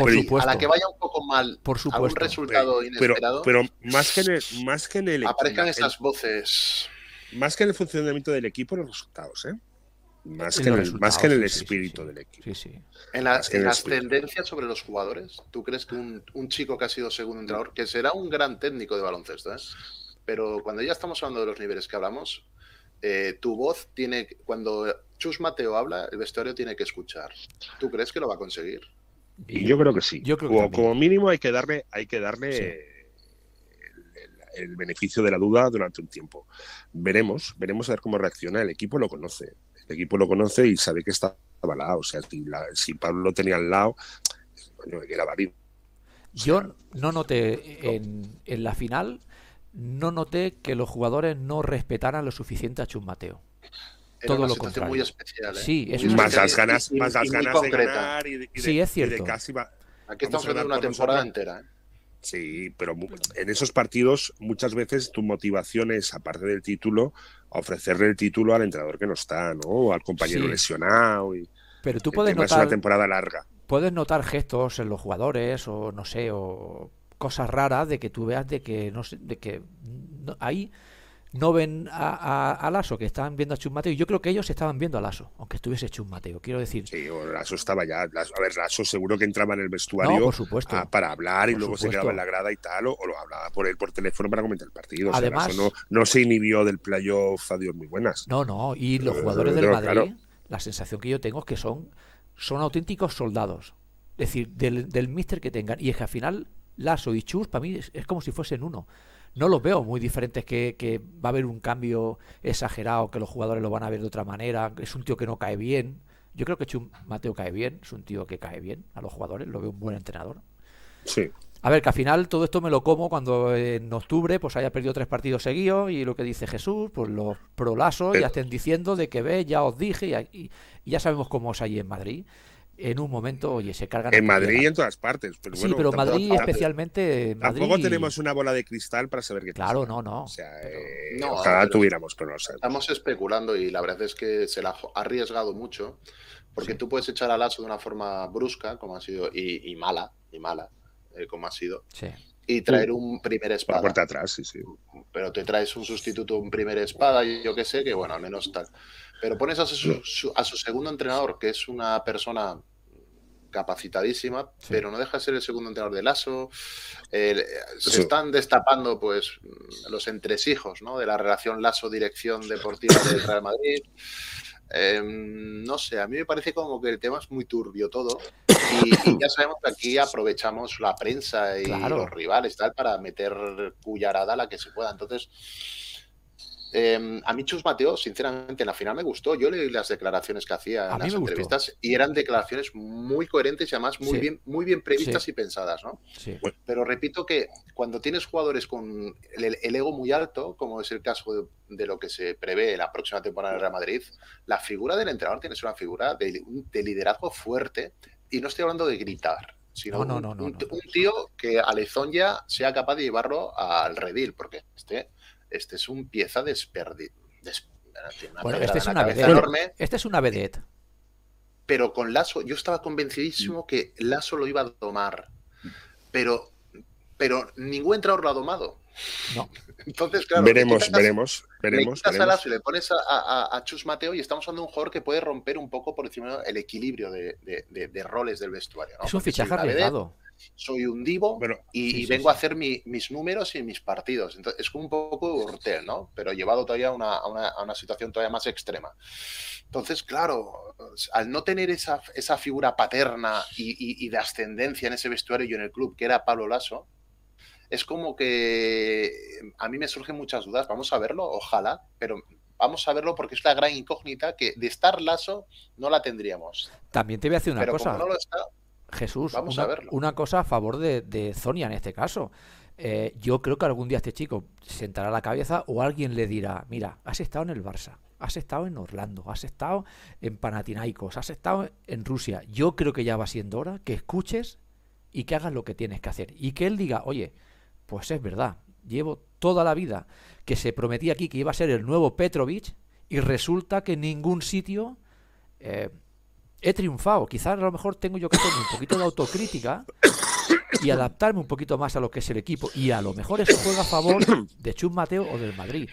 la que vaya un poco mal, por supuesto. algún resultado inesperado. Pero, más que en el, más que en el aparezcan esas voces. Más que en el funcionamiento del equipo, los resultados, ¿eh? Más que, en el, más que en el espíritu del equipo. En, las tendencias sobre los jugadores, ¿tú crees que un, un, chico que ha sido segundo entrenador, que será un gran técnico de baloncesto, ¿eh? pero cuando ya estamos hablando de los niveles que hablamos, eh, tu voz tiene, cuando Chus Mateo habla, el vestuario tiene que escuchar. ¿Tú crees que lo va a conseguir? Y yo creo que sí. Yo como, mínimo hay que darle, hay que darle el, beneficio de la duda durante un tiempo. Veremos, veremos a ver cómo reacciona. El equipo lo conoce. El equipo lo conoce y sabe que está avalado. O sea, si, Pablo lo tenía al lado, coño, que era Yo no noté en, en la final no noté que los jugadores no respetaran lo suficiente a Chus Mateo. Todo lo contrario. muy especial. ¿eh? Sí, es más las ganas, más las ganas de ganar y de, sí, es cierto. Aquí estamos hablando de una temporada entera. ¿eh? Sí, pero en esos partidos muchas veces tu motivación es, aparte del título, ofrecerle el título al entrenador que no está, ¿no? O al compañero lesionado. Y, pero tú puedes notar. Es una temporada larga. Puedes notar gestos en los jugadores, o no sé, o cosas raras de que tú veas de que no de que ahí no ven a, a, Lasso, que están viendo a Chus Mateo. Yo creo que ellos estaban viendo a Lasso, aunque estuviese Chus Mateo, quiero decir. Sí, o Lasso estaba ya. a ver, Lasso seguro que entraba en el vestuario para hablar y luego se quedaba en la grada y tal, o, lo hablaba por él por teléfono para comentar el partido. Además, no, no, se inhibió del playoff a Dios muy buenas. No, no, y los jugadores del Madrid, la sensación que yo tengo es que son, son auténticos soldados. Es decir, del, del mister que tengan. Y es que al final Lasso y Chus, para mí es, como si fuesen uno. No los veo muy diferentes, que, que, va a haber un cambio exagerado, que los jugadores lo van a ver de otra manera. Es un tío que no cae bien. Yo creo que Chus Mateo cae bien, es un tío que cae bien a los jugadores, lo veo un buen entrenador. Sí. A ver, que al final todo esto me lo como cuando en octubre pues haya perdido tres partidos seguidos y lo que dice Jesús, pues los prolasos ya estén diciendo de que ve, ya os dije y, y ya sabemos cómo es allí en Madrid en un momento, oye, se cargan. En Madrid y en todas partes. Pero sí, pero Madrid especialmente. Tampoco tenemos una bola de cristal para saber qué Claro, no, no. O sea, eh, ojalá tuviéramos, pero no sé. Estamos especulando y la verdad es que se la ha arriesgado mucho, porque tú puedes echar al aso de una forma brusca, como ha sido, y, mala, y mala, eh, como ha sido. Sí. Y traer un primer espada. Por puerta atrás, sí, sí. Pero te traes un sustituto, un primer espada, y yo qué sé, que bueno, al menos tal. Pero pones a su, a su segundo entrenador, que es una persona capacitadísima, pero no deja de ser el segundo entrenador de Lasso. se están destapando pues los entresijos ¿no? de la relación Lasso-dirección deportiva del Real Madrid. Em, no sé, a mí me parece como que el tema es muy turbio todo. Y, ya sabemos que aquí aprovechamos la prensa y los rivales tal para meter cuyarada la que se pueda. Entonces, Em, a mí Chus Mateo, sinceramente, en la final me gustó. Yo leí las declaraciones que hacía en las entrevistas y eran declaraciones muy coherentes y además muy bien, muy bien previstas y pensadas, ¿no? Pero repito que cuando tienes jugadores con el, ego muy alto, como es el caso de, lo que se prevé en la próxima temporada en Real Madrid, la figura del entrenador tiene que ser una figura de, liderazgo fuerte. Y no estoy hablando de gritar sino un, tío que a ya sea capaz de llevarlo al redil, porque este este es un pieza desperdida. bueno, este es una vedette. Enorme, este es una vedette. Pero con Lasso, yo estaba convencidísimo que Lasso lo iba a domar. Pero, pero ningún entrenador lo ha domado. No. Entonces, claro. Veremos, veremos, veremos. Le veremos. A le pones a, Chus Mateo y estamos hablando de un jugador que puede romper un poco por encima el equilibrio de, roles del vestuario. Es un fichaje arriesgado soy un divo y, vengo a hacer mis números y mis partidos. Entonces, es como un poco Urtel, ¿no? Pero llevado todavía a una, situación todavía más extrema. Entonces, claro, al no tener esa, figura paterna y, de ascendencia en ese vestuario y en el club que era Pablo Lasso, es como que a mí me surgen muchas dudas. Vamos a verlo, ojalá, pero vamos a verlo porque es la gran incógnita que de estar Lasso no la tendríamos. También te voy a decir una cosa. no lo está, Jesús, una, cosa a favor de, de Zonia en este caso. Eh, yo creo que algún día este chico sentará la cabeza o alguien le dirá, mira, has estado en el Barça, has estado en Orlando, has estado en Panathinaikos, has estado en Rusia. Yo creo que ya va siendo hora que escuches y que hagas lo que tienes que hacer. Y que él diga, oye, pues es verdad, llevo toda la vida que se prometía aquí que iba a ser el nuevo Petrovic y resulta que en ningún sitio eh, he triunfado. Quizás a lo mejor tengo yo que tener un poquito de autocrítica y adaptarme un poquito más a lo que es el equipo. Y a lo mejor eso juega a favor de Chus Mateo o del Madrid.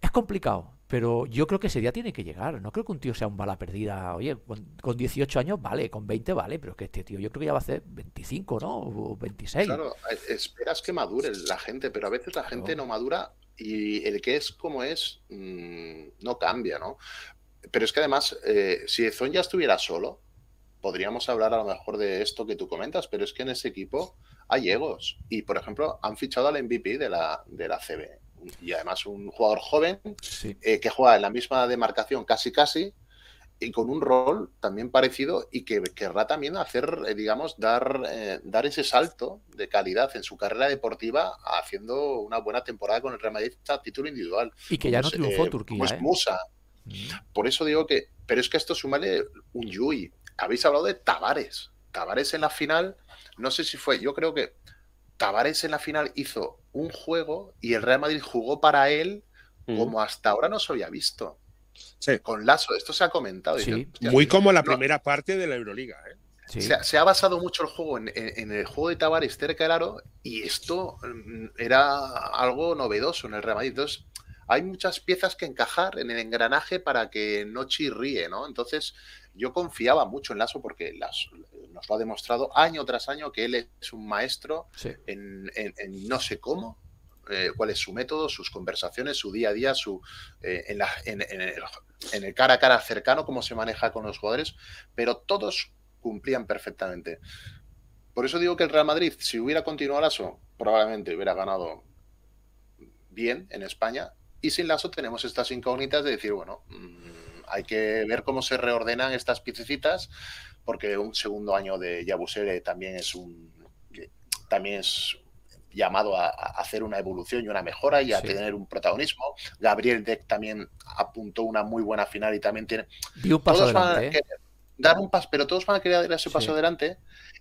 Es complicado, pero yo creo que ese día tiene que llegar. No creo que un tío sea un bala perdida. Oye, con, 18 años vale, con 20 vale, pero es que este tío yo creo que ya va a hacer 25, ¿no? O 26. Claro, esperas que madure la gente, pero a veces la gente no, madura y el que es como es mm, no cambia, ¿no? Pero es que además, eh, si Zon ya estuviera solo, podríamos hablar a lo mejor de esto que tú comentas, pero es que en ese equipo hay egos. Y, por ejemplo, han fichado al MVP de la, de la CB y además un jugador joven eh, que juega en la misma demarcación casi casi y con un rol también parecido y que querrá también hacer, eh, digamos, dar, eh, dar ese salto de calidad en su carrera deportiva haciendo una buena temporada con el Real Madrid a título individual. Y que ya no triunfó Turquía. Pues Musa. Por eso digo que, pero es que esto sumale un Yui. Habéis hablado de Tavares. Tavares en la final, no sé si fue, yo creo que Tavares en la final hizo un juego y el Real Madrid jugó para él como hasta ahora no se había visto. Con Lazo, esto se ha comentado. Muy como la primera parte de la Euroliga. ¿eh? Se, ha basado mucho el juego en, el juego de Tavares cerca del aro y esto mm, era algo novedoso en el Real Madrid. Entonces, hay muchas piezas que encajar en el engranaje para que no chirríe, ¿no? Entonces, yo confiaba mucho en Lazo porque las, nos lo ha demostrado año tras año que él es un maestro en, no sé cómo, eh, cuál es su método, sus conversaciones, su día a día, su, eh, en, el, cara a cara cercano, cómo se maneja con los jugadores, pero todos cumplían perfectamente. Por eso digo que el Real Madrid, si hubiera continuado Lazo, probablemente hubiera ganado bien en España. Y sin Lazo tenemos estas incógnitas de decir, bueno, mm, hay que ver cómo se reordenan estas piececitas porque un segundo año de Yabusele también es un también es llamado a, hacer una evolución y una mejora y a tener un protagonismo. Gabriel Deck también apuntó una muy buena final y también tiene. un paso adelante, ¿eh? dar un paso, pero todos van a querer dar ese paso adelante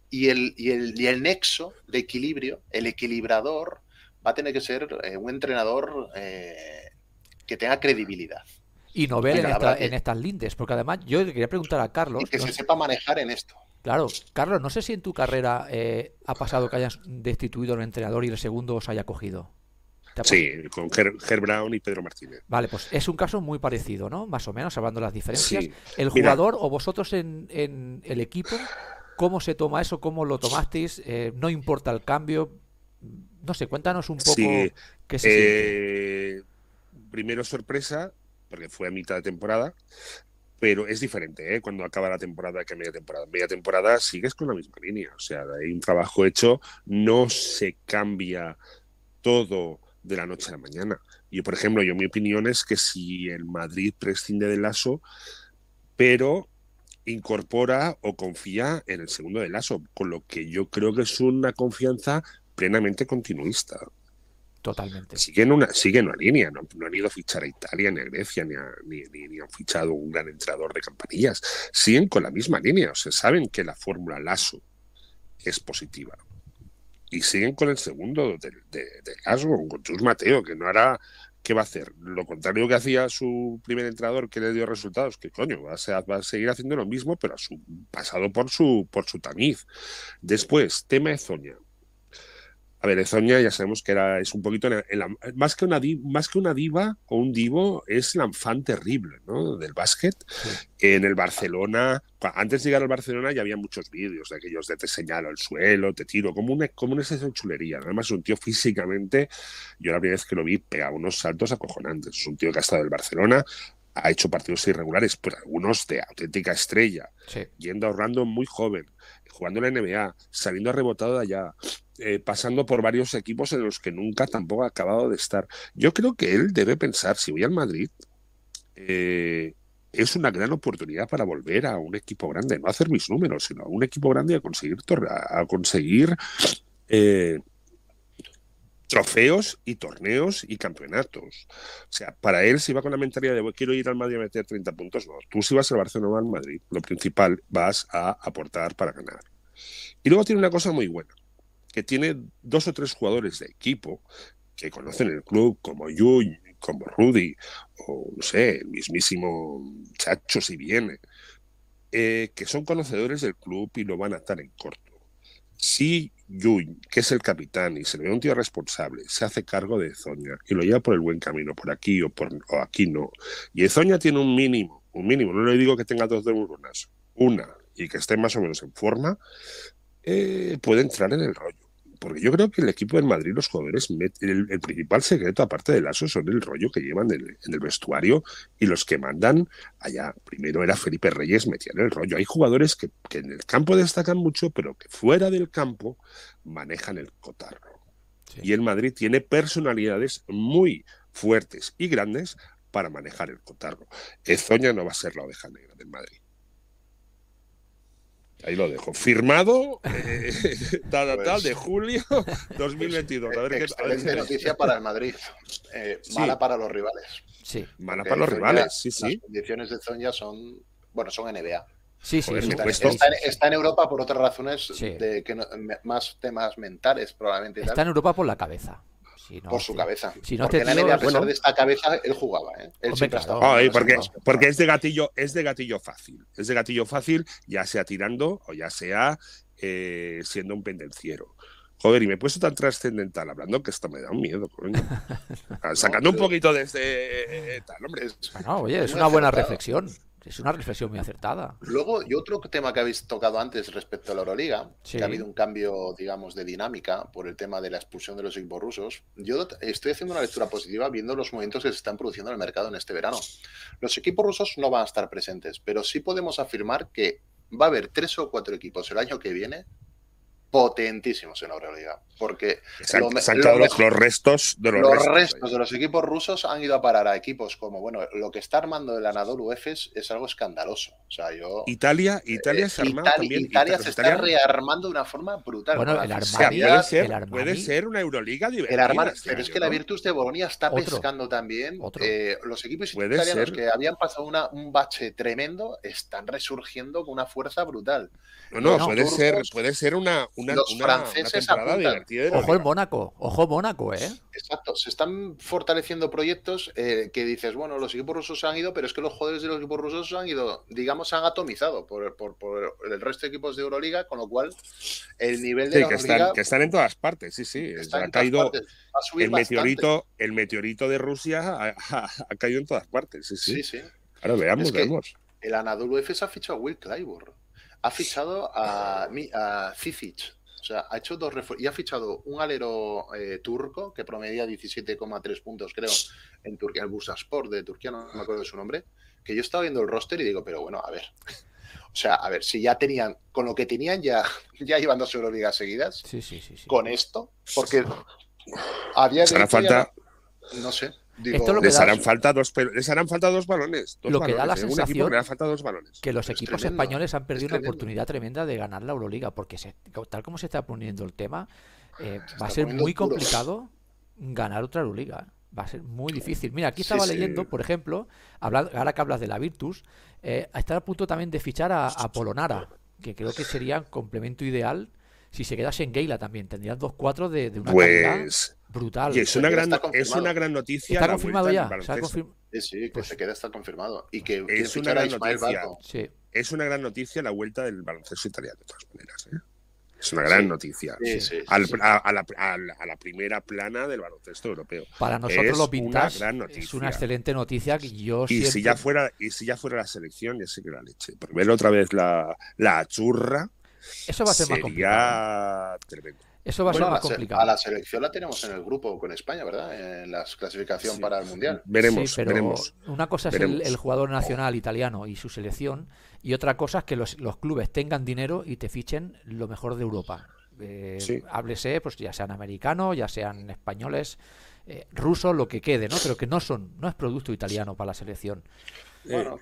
y el, y el, y el nexo de equilibrio, el equilibrador, va a tener que ser eh, un entrenador eh, que tenga credibilidad y no en, en, estas lindes. Porque además, yo quería preguntar a Carlos. Y que se sepa manejar en esto. Claro, Carlos, no sé si en tu carrera eh, ha pasado que hayas destituido al entrenador y el segundo os haya cogido. Sí, con Ger, Brown y Pedro Martínez. Vale, pues es un caso muy parecido, ¿no? Más o menos, hablando de las diferencias. ¿El jugador o vosotros en, el equipo, cómo se toma eso? ¿Cómo lo tomasteis? Eh, ¿No importa el cambio? No sé, cuéntanos un poco qué se eh, Primero sorpresa, porque fue a mitad de temporada, pero es diferente ¿eh? cuando acaba la temporada que media temporada. Media temporada sigues con la misma línea, o sea, hay un trabajo hecho, no se cambia todo de la noche a la mañana. Yo, por ejemplo, yo mi opinión es que si el Madrid prescinde del lazo, pero incorpora o confía en el segundo del lazo, con lo que yo creo que es una confianza plenamente continuista. Totalmente. Siguen una, siguen una línea, no, han ido a fichar a Italia ni a Grecia, ni, ni, han fichado un gran entrenador de campanillas. Siguen con la misma línea, o sea, saben que la fórmula LASO es positiva. Y siguen con el segundo del de, de con Chus Mateo, que no hará ¿qué va a hacer? Lo contrario que hacía su primer entrenador que le dio resultados, que coño, va a, va a, seguir haciendo lo mismo, pero a su, pasado por su, por su tamiz. Después, tema de Zonia. A ver, Ezoña ya sabemos que era, es un poquito, más, que una, más que una diva o un divo, es el fan terrible ¿no? del básquet. En el Barcelona, antes de llegar al Barcelona ya había muchos vídeos de aquellos de te señalo el suelo, te tiro, como una, como una chulería. Además, es un tío físicamente, yo la primera vez que lo vi, pegaba unos saltos acojonantes. Es un tío que ha estado en el Barcelona, ha hecho partidos irregulares, pero algunos de auténtica estrella, yendo ahorrando muy joven, jugando en la NBA, saliendo rebotado de allá, eh, pasando por varios equipos en los que nunca tampoco ha acabado de estar. Yo creo que él debe pensar, si voy al Madrid, eh, es una gran oportunidad para volver a un equipo grande, no hacer mis números, sino a un equipo grande a conseguir, a conseguir eh, trofeos y torneos y campeonatos. O sea, para él, si va con la mentalidad de quiero ir al Madrid a meter 30 puntos, no. Tú si vas al Barcelona o al Madrid, lo principal vas a aportar para ganar. Y luego tiene una cosa muy buena que tiene dos o tres jugadores de equipo que conocen el club, como Yuy, como Rudy, o no sé, el mismísimo Chacho si viene, eh, que son conocedores del club y lo van a estar en corto. Si Yuy, que es el capitán y se le ve un tío responsable, se hace cargo de Zoña y lo lleva por el buen camino, por aquí o por aquí no, y Zoña tiene un mínimo, un mínimo, no le digo que tenga dos neuronas, una, y que esté más o menos en forma, eh, puede entrar en el rollo. Porque yo creo que el equipo del Madrid, los jugadores, el, principal secreto, aparte del ASO, son el rollo que llevan en el, vestuario y los que mandan allá. Primero era Felipe Reyes, metían el rollo. Hay jugadores que, en el campo destacan mucho, pero que fuera del campo manejan el cotarro. Y el Madrid tiene personalidades muy fuertes y grandes para manejar el cotarro. Ezoña no va a ser la oveja negra del Madrid. Ahí lo dejo. Firmado, eh, tal, tal, de julio 2022. A ver excelente noticia para el Madrid. Eh, mala para los rivales. Sí. Mala para los rivales, sí, sí. Las condiciones de Zonia son, bueno, son NBA. Sí, sí, está, en Europa por otras razones de que más temas mentales probablemente. Está en Europa por la cabeza por su cabeza. Si no porque en la a pesar de esta cabeza, él jugaba. ¿eh? Él siempre porque, porque es de gatillo, es de gatillo fácil. Es de gatillo fácil, ya sea tirando o ya sea eh, siendo un pendenciero. Joder, y me he puesto tan trascendental hablando que esto me da un miedo, Sacando un poquito de este tal, hombre. Bueno, oye, es una buena reflexión. Es una reflexión muy acertada. Luego, y otro tema que habéis tocado antes respecto a la Euroliga, que ha habido un cambio, digamos, de dinámica por el tema de la expulsión de los equipos rusos. Yo estoy haciendo una lectura positiva viendo los movimientos que se están produciendo en el mercado en este verano. Los equipos rusos no van a estar presentes, pero sí podemos afirmar que va a haber tres o cuatro equipos el año que viene potentísimos en la Euroliga. Porque se han, los, restos de los, restos, de los equipos rusos han ido a parar a equipos como, bueno, lo que está armando el Anadolu Efes es algo escandaloso. O sea, yo. Italia, Italia se, Italia, se está rearmando de una forma brutal. Bueno, el Armani, puede, ser, una Euroliga divertida. El Armani, este pero es que la Virtus de Bolonia está pescando también. Eh, los equipos italianos que habían pasado una, un bache tremendo están resurgiendo con una fuerza brutal. No, no, puede, ser, puede ser una, una, los franceses Ojo el Mónaco, ojo Mónaco, ¿eh? Exacto, se están fortaleciendo proyectos eh, que dices, bueno, los equipos rusos han ido, pero es que los jugadores de los equipos rusos han ido, digamos, han atomizado por, por, el resto de equipos de Euroliga, con lo cual el nivel de sí, que, están, que están en todas partes, sí, sí. Ha caído el meteorito, el meteorito de Rusia ha, caído en todas partes, sí, sí. sí, Ahora veamos, veamos. El Anadolu Efes ha fichado a Will Clyburn ha fichado a, a Cicic. O sea, ha hecho dos y ha fichado un alero eh, turco que promedia 17,3 puntos, creo, en Turquía, el Bursaspor de Turquía, no me acuerdo de su nombre. Que yo estaba viendo el roster y digo, pero bueno, a ver. O sea, a ver, si ya tenían, con lo que tenían, ya, ya llevan dos Euroligas seguidas. Sí, sí, sí, Con esto, porque había de falta. no sé les, harán falta dos, les harán falta dos balones. lo que da la ¿eh? sensación que, falta dos balones. que los equipos españoles han perdido una oportunidad tremenda de ganar la Euroliga, porque tal como se está poniendo el tema, eh, va a ser muy complicado ganar otra Euroliga. Va a ser muy difícil. Mira, aquí estaba leyendo, por ejemplo, ahora que hablas de la Virtus, eh, está a punto también de fichar a, Polonara, que creo que sería un complemento ideal si se quedase en Geila también. Tendrían dos cuatro de, una pues, brutal. Y es una, gran, es una gran noticia. Está confirmado ya. Sí, sí, que pues se queda está confirmado. Y que es una gran noticia. Es una gran noticia la vuelta del baloncesto italiano, de todas maneras. ¿eh? Es una gran noticia. a, la, primera plana del baloncesto europeo. Para nosotros lo pintas. Es una excelente noticia que yo y si ya fuera Y si ya fuera la selección, ya sé que la leche. Por ver otra vez la, la churra. Eso va a ser más complicado. Tremendo. Eso va a ser más complicado. A la selección la tenemos en el grupo con España, ¿verdad? En la clasificación para el Mundial. Veremos, veremos. Una cosa es el, jugador nacional italiano y su selección, y otra cosa es que los, clubes tengan dinero y te fichen lo mejor de Europa. Eh, Háblese, pues ya sean americanos, ya sean españoles, eh, rusos, lo que quede, ¿no? Pero que no son, no es producto italiano para la selección. Bueno,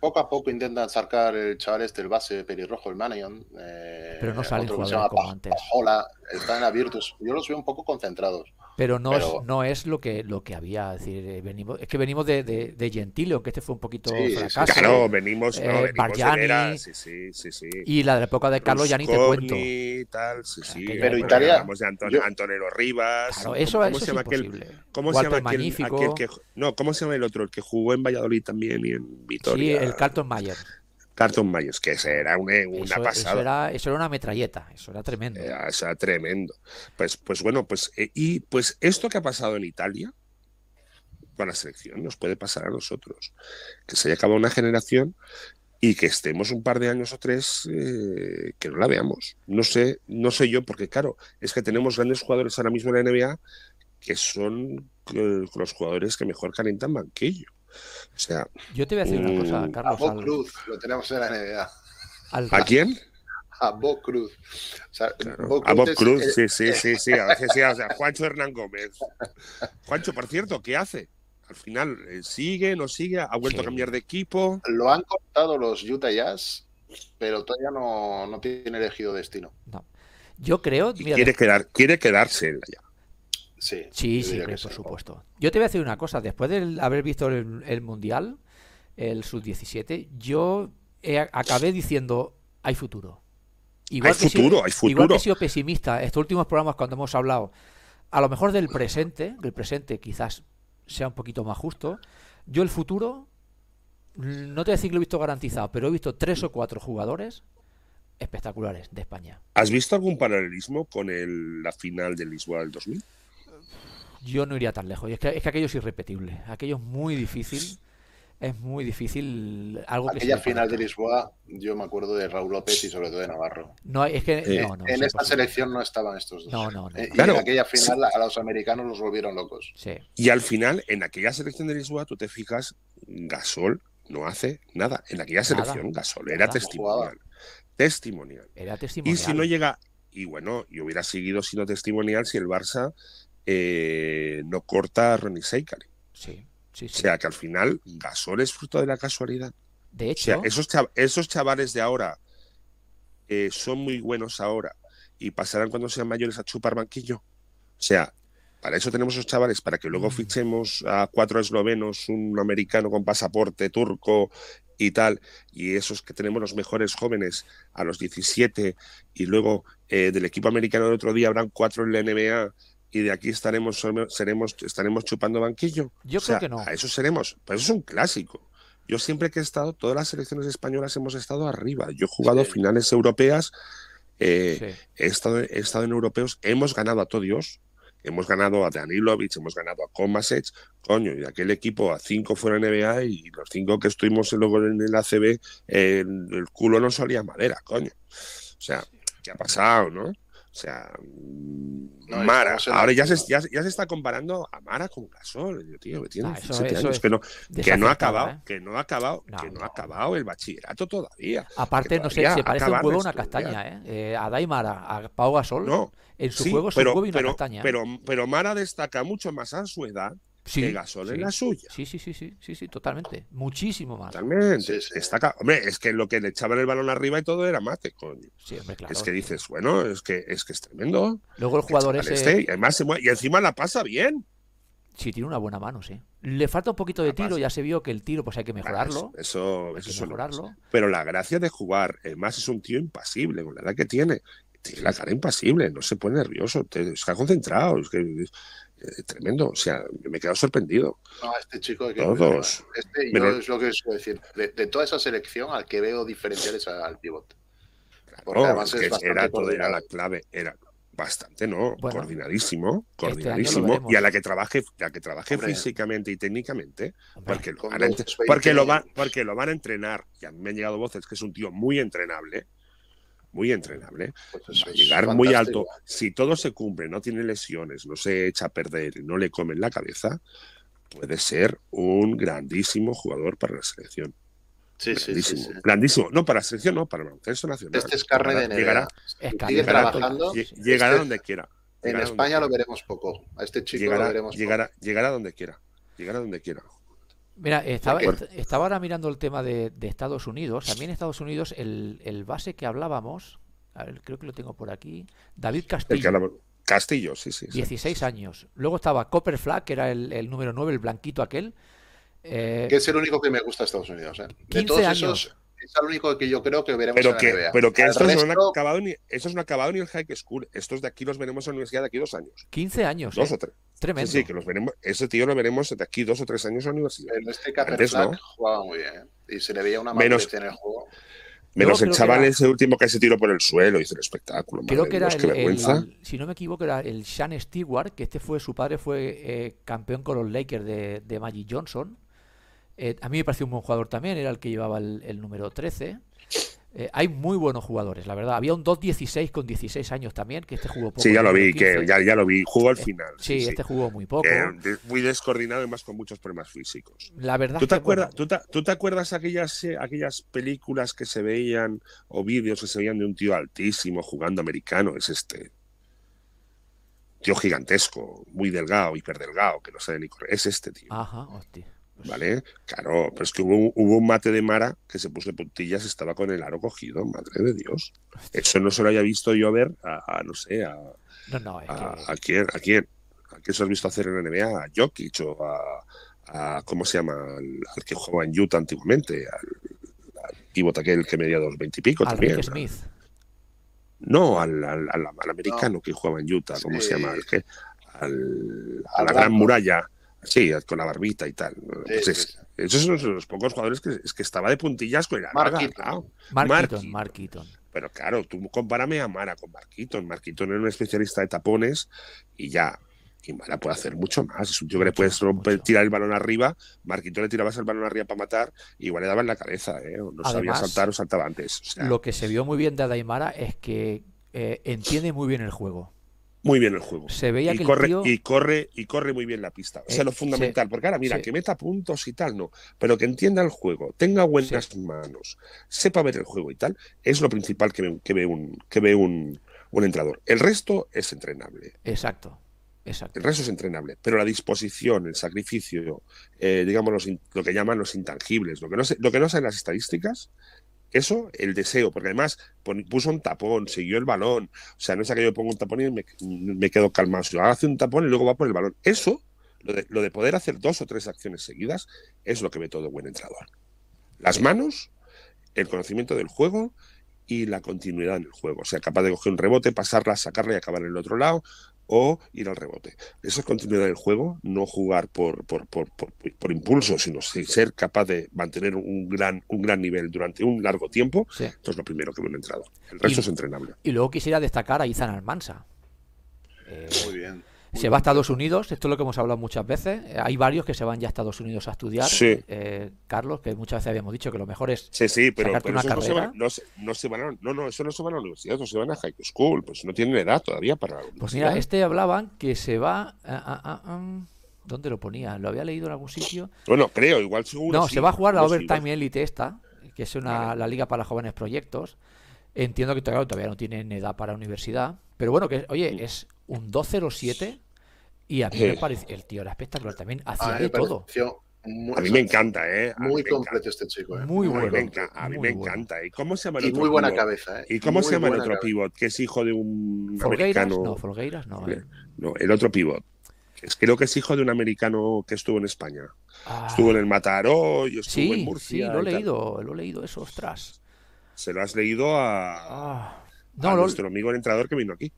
poco a poco intentan sacar el chaval este, el base pelirrojo, el Manion. Eh, pero no salen jugadores como antes. Hola, están en la Virtus. Yo los veo un poco concentrados. Pero no, Es, no es lo que, lo que había. Es, decir, eh, venimos, es que venimos de, de, de Gentile, aunque este fue un poquito fracaso. Claro, venimos, eh, venimos sí, sí, sí, Y la de la época de Carlos ya ni te cuento. Tal, sí, sí. Pero Italia. de Antonio, Antonio Rivas. Claro, eso, ¿Cómo se llama aquel? ¿Cómo se llama aquel, aquel, que, No, ¿cómo se llama el otro? El que jugó en Valladolid también y en Vitoria. Sí, el Carlton Mayer. Carton Myers, que era una, una pasada. Eso era, una metralleta, eso era tremendo. eso era tremendo. Pues, pues bueno, pues, eh, y pues esto que ha pasado en Italia con la selección nos puede pasar a nosotros. Que se haya acabado una generación y que estemos un par de años o tres eh, que no la veamos. No sé, no sé yo, porque claro, es que tenemos grandes jugadores ahora mismo en la NBA que son eh, los jugadores que mejor calientan banquillo. O sea, yo te voy a decir una cosa, mm, Carlos. A Bob Cruz, lo tenemos en la NBA. ¿A quién? A Bob Cruz. a Bob Cruz, sí, sí, sí, sí. A veces sí, o sea, Juancho Hernán Gómez. Juancho, por cierto, ¿qué hace? Al final, eh, ¿sigue, no sigue? ¿Ha vuelto a cambiar de equipo? Lo han cortado los Utah Jazz, pero todavía no, no tiene elegido destino. No. Yo creo. quiere, quedar, quiere quedarse allá. Sí, sí, por supuesto. Yo te voy a decir una cosa, después de haber visto el, Mundial, el Sub-17, yo acabé diciendo, hay futuro. Igual hay futuro, hay futuro. Igual que he sido pesimista estos últimos programas cuando hemos hablado, a lo mejor del presente, el presente quizás sea un poquito más justo, yo el futuro, no te voy a decir que lo he visto garantizado, pero he visto tres o cuatro jugadores espectaculares de España. ¿Has visto algún paralelismo con la final del Lisboa del 2000? Yo no iría tan lejos. Es que, es que aquello es irrepetible. Aquello es muy difícil. Es muy difícil. Algo Aquella final de Lisboa, yo me acuerdo de Raúl López y sobre todo de Navarro. No, es que en esta selección no estaban estos dos. No, no, no. Eh, y en aquella final a los americanos los volvieron locos. Sí. Y al final, en aquella selección de Lisboa, tú te fijas, Gasol no hace nada. En aquella selección, Gasol era testimonial. Testimonial. Era testimonial. Y si no llega, y bueno, y hubiera seguido siendo testimonial si el Barça eh, no corta a Ronnie Seikari. Sí, sí, O sea que al final Gasol es fruto de la casualidad. De hecho, esos, esos chavales de ahora eh, son muy buenos ahora y pasarán cuando sean mayores a chupar banquillo. O sea, para eso tenemos esos chavales, para que luego mm. fichemos a cuatro eslovenos, un americano con pasaporte turco y tal, y esos que tenemos los mejores jóvenes a los 17 y luego eh, del equipo americano del otro día habrán cuatro en la NBA y de aquí estaremos, seremos, estaremos chupando banquillo. Yo creo que no. A eso seremos. Pero eso es un clásico. Yo siempre que he estado, todas las selecciones españolas hemos estado arriba. Yo he jugado finales europeas, eh, he, estado, he estado en europeos, hemos ganado a todos. Hemos ganado a Danilovic, hemos ganado a Komasec, coño, y aquel equipo a cinco fuera NBA y los cinco que estuvimos luego en el ACB, el, el culo no salía madera, coño. O sea, ¿qué ha pasado, no? O sea, Mara, ahora ya se, ya, se, está comparando a Mara con Gasol, tío, que tiene 17 años, que no, que no ha acabado, ¿eh? que no ha acabado, que no, ha acabado el bachillerato todavía. Aparte, no sé, se parece un huevo a una castaña, ¿eh? eh a Daimara, a Pau Gasol, no, en su juego es un huevo y una castaña. Pero, pero Mara destaca mucho más a su edad sí, Gasol en la suya. Sí, sí, sí, sí, sí, sí, totalmente. Muchísimo más. Totalmente. Está Hombre, es que lo que le echaban el balón arriba y todo era mate, coño. Sí, hombre, claro. Es que dices, bueno, es que es que es tremendo. Luego el jugador ese. Este, y, además y encima la pasa bien. Sí, tiene una buena mano, sí. Le falta un poquito de tiro, ya se vio que el tiro pues hay que mejorarlo. eso, eso, es mejorarlo. Pero la gracia de jugar, además es un tío impasible, con la edad que tiene. Tiene la cara impasible, no se pone nervioso, está concentrado. Es que eh, tremendo. O sea, me he quedado sorprendido. No, este chico que Todos. Este, yo es lo que suelo decir. De, toda esa selección, al que veo diferencial es al pivot. Porque además es era, todo, era la clave. Era bastante, ¿no? coordinadísimo, este coordinadísimo. y a la que trabaje, a que trabaje físicamente y técnicamente, porque, lo van a, porque, lo porque lo van a entrenar. Y a mí me han llegado voces que es un tío muy entrenable muy entrenable, pues va a llegar muy alto. Si todo se cumple, no tiene lesiones, no se echa a perder, no le comen la cabeza, puede ser un grandísimo jugador para la selección. Sí, grandísimo, sí, grandísimo. No, para la selección, no, para el baloncesto nacional. Este es carne de Llegará, sigue trabajando. Llegará este donde quiera. en España lo veremos poco. A este chico llegará, lo veremos llegará, Llegará donde quiera. Llegará donde quiera. Mira, estaba, estaba ahora mirando el tema de, Estados Unidos. También en Estados Unidos, el, el, base que hablábamos, a ver, creo que lo tengo por aquí, David Castillo. Castillo, sí, sí. 16 años. Luego estaba Copper Flag, que era el, el número 9, el blanquito aquel. Eh, que es el único que me gusta de Estados Unidos. ¿eh? De todos años. esos, es el único que yo creo que veremos pero en que, la NBA. Pero que estos, no han acabado ni, estos no han acabado ni el high school. Estos de aquí los veremos en la universidad de aquí dos años. 15 años. Dos ¿eh? o tres. Tremendo. Sí, que los veremos. Ese tío lo veremos de aquí dos o tres años en la universidad. Pero este ¿no? jugaba muy bien. Y se le veía una menos, en el juego. Menos el chaval ese último que se tiró por el suelo, hizo el espectáculo. Creo que era el, si no me equivoco, era el Sean Stewart, que este fue, su padre fue eh, campeón con los Lakers de, de Magic Johnson. Eh, a mí me pareció un buen jugador también, era el que llevaba el, número 13. Eh, hay muy buenos jugadores, la verdad. Había un 2-16 con 16 años también, que este jugó poco. Sí, ya lo vi, que ya, ya, lo vi. Jugó al eh, final. Sí, este jugó muy poco. muy descoordinado y más con muchos problemas físicos. La verdad ¿Tú te, acuerdas, ¿tú, te, acuerdas aquellas, aquellas películas que se veían o vídeos que se veían de un tío altísimo jugando americano? Es este. Tío gigantesco, muy delgado, hiperdelgado, que no sabe ni correr. Es este tío. Ajá, hostia. ¿Vale? Claro, pero es que hubo, hubo, un mate de Mara que se puso de puntillas, estaba con el aro cogido, madre de Dios. Eso no se lo haya visto yo ver a, no sé, a, a, quién, a quién, a quién se lo has visto hacer en la NBA, a Jokic o a, ¿cómo se llama? Al, que jugaba en Utah antiguamente, al, al pivot aquel que medía dos veintipico también. Smith. No, al, al, americano que jugaba en Utah, ¿cómo se llama? que, al, a la gran muralla. Sí, con la barbita y tal. Pues esos son los pocos jugadores que, es que estaba de puntillas con el Marquiton. Marquiton, Pero claro, tú compárame a Mara con Marquiton. Marquiton era un especialista de tapones y ya. Y Mara puede hacer mucho más. Es un tío que le puedes romper, tirar el balón arriba. Marquito le tirabas el balón arriba para matar. Y igual le daba en la cabeza. ¿eh? No sabía saltar o saltaba antes. lo que se vio muy bien de Adaimara es que eh, entiende muy bien el juego muy bien el juego. Se veía y que corre, tío... y corre y corre muy bien la pista. O sea, lo eh, fundamental, porque ahora mira, que meta puntos y tal, no, pero que entienda el juego, tenga buenas manos, sepa ver el juego y tal, es lo principal que ve, que ve un que ve un, un entrenador. El resto es entrenable. Exacto. Exacto. El resto es entrenable, pero la disposición, el sacrificio, eh, digamos lo que llaman los intangibles, lo que no sé, lo que no saben las estadísticas, eso, el deseo, porque además puso un tapón, siguió el balón. O sea, no es que yo pongo un tapón y me, quedo calmado. Si hace un tapón y luego va por el balón. Eso, lo de, lo de, poder hacer dos o tres acciones seguidas, es lo que ve todo buen entrenador. Las manos, el conocimiento del juego y la continuidad en el juego. O sea, capaz de coger un rebote, pasarla, sacarla y acabar en el otro lado, o ir al rebote. Eso es continuidad del juego, no jugar por, por, por, por, impulso, sino ser capaz de mantener un gran, un gran nivel durante un largo tiempo. Esto es lo primero que me he entrado. El resto es entrenable. Y luego quisiera destacar a Izan Almansa. Muy bien se va a Estados Unidos, esto es lo que hemos hablado muchas veces. Eh, hay varios que se van ya a Estados Unidos a estudiar. Eh, Carlos, que muchas veces habíamos dicho que lo mejor es. Sí, sí, pero, una no, se van, no, se, van a, no, no, eso no se van a la universidad, no se van a high school, pues no tienen edad todavía para Pues mira, este hablaban que se va. A, ¿Dónde lo ponía? ¿Lo había leído en algún sitio? Bueno, creo, igual seguro. No, se va a jugar la Overtime Elite esta, que es una, la liga para jóvenes proyectos. Entiendo que todavía no tienen edad para universidad. Pero bueno, que oye, es un 207 y a mí me parece, el tío era espectacular también, hacía de todo. a mí me encanta, ¿eh? muy completo este chico, ¿eh? Muy, bueno. a mí me encanta. ¿Y cómo se llama el y muy buena cabeza, ¿eh? ¿Y cómo se llama el otro pivot? Que es hijo de un americano. No, Folgueiras no. Eh. No, el otro pivot. Es, creo que es hijo de un americano que estuvo en España. Ah. Estuvo en el Mataró y estuvo en Murcia. Sí, lo he leído, lo he leído eso, ostras. Se lo has leído a, ah. no, nuestro amigo el entrenador que vino aquí.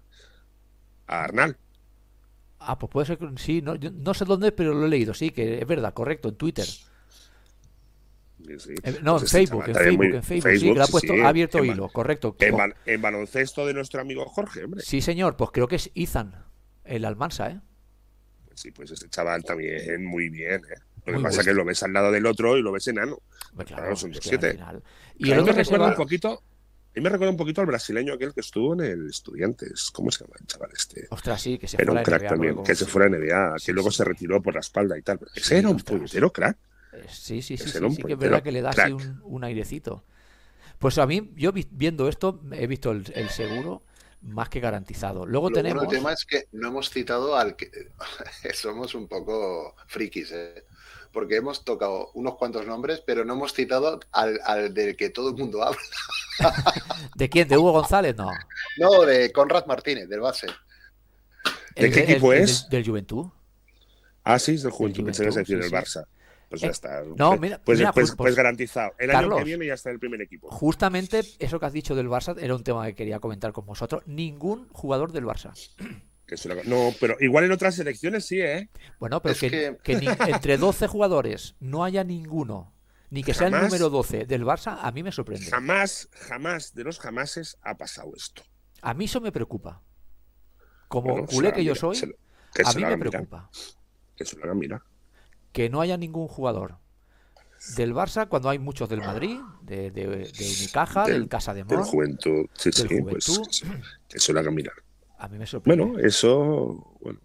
A Arnal. Ah, pues puede ser que sí, no, no sé dónde, pero lo he leído, sí, que es verdad, correcto, en Twitter. Eh, no, en, Facebook, en Facebook, en Facebook, sí, que ha, puesto, ha abierto hilo, correcto. En, baloncesto de nuestro amigo Jorge, hombre. Sí, señor, pues creo que es Ethan, el Almansa, ¿eh? Pues sí, pues este chaval también muy bien, ¿eh? Lo que pasa es que lo ves al lado del otro y lo ves enano. claro, son dos siete. Y el otro que recuerda un poquito, y me recuerda un poquito al brasileño aquel que estuvo en el Estudiantes. ¿Cómo se llama el chaval este? Ostras, sí, que se era un crack también, que se fuera a NBA, que luego se retiró por la espalda y tal. ese era un puñetero crack. Eh, sí, sí, sí, sí, sí, que es verdad que le da así un, airecito. Pues a mí, yo viendo esto, he visto el, seguro más que garantizado. Luego tenemos. el tema es que no hemos citado al que. Somos un poco frikis, ¿eh? Porque hemos tocado unos cuantos nombres, pero no hemos citado al, del que todo el mundo habla. ¿De quién? ¿De Hugo González? No. No, de Conrad Martínez, del base. ¿De qué equipo es? del Juventud. Ah, sí, es del Juventud, pensé que decir del Barça. Pues ya eh, está. No, mira, pues, pues, pues, garantizado. El año que viene ya está en el primer equipo. Justamente eso que has dicho del Barça era un tema que quería comentar con vosotros. Ningún jugador del Barça. No, pero igual en otras selecciones sí, ¿eh? Bueno, pero que, entre 12 jugadores no haya ninguno, ni que sea el número 12 del Barça, a mí me sorprende. Jamás, jamás de los jamases ha pasado esto. A mí eso me preocupa. Como culé que yo soy, a mí me preocupa. Que se lo hagan mirar. Que no haya ningún jugador del Barça cuando hay muchos del Madrid, de, de, Unicaja, del, Casa de Mon, del Juventud, sí, sí, pues, que se lo hagan mirar. A mí me sorprende. Bueno, eso. Bueno,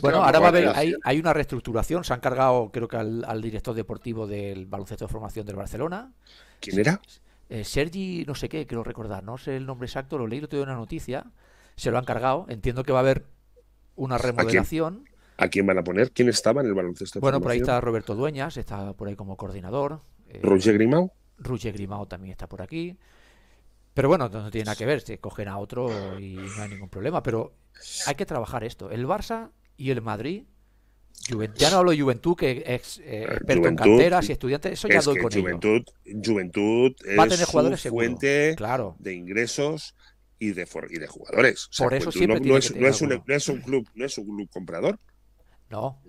bueno ahora va a haber, hay, hay, una reestructuración. Se han cargado, creo que al, director deportivo del baloncesto de formación del Barcelona. ¿Quién era? Eh, Sergi, no sé qué, quiero recordar, no sé el nombre exacto, lo leí, lo tuve una noticia. Se lo han cargado. Entiendo que va a haber una remodelación. ¿A quién, van a poner? ¿Quién estaba en el baloncesto? bueno, por ahí está Roberto Dueñas, está por ahí como coordinador. Eh, ¿Roger Grimao? Roger Grimao también está por aquí. Pero bueno, no tiene nada que ver, se cogen a otro y no hay ningún problema. Pero hay que trabajar esto. El Barça y el Madrid, ya no hablo de Juventud, que es eh, experto en canteras y estudiantes, eso ya doy con Juventud, Juventud es Va a tener jugadores fuente claro. de ingresos y de, y de jugadores. Por eso siempre no, es, no, es un, no, es, un, club, no es un club comprador. No.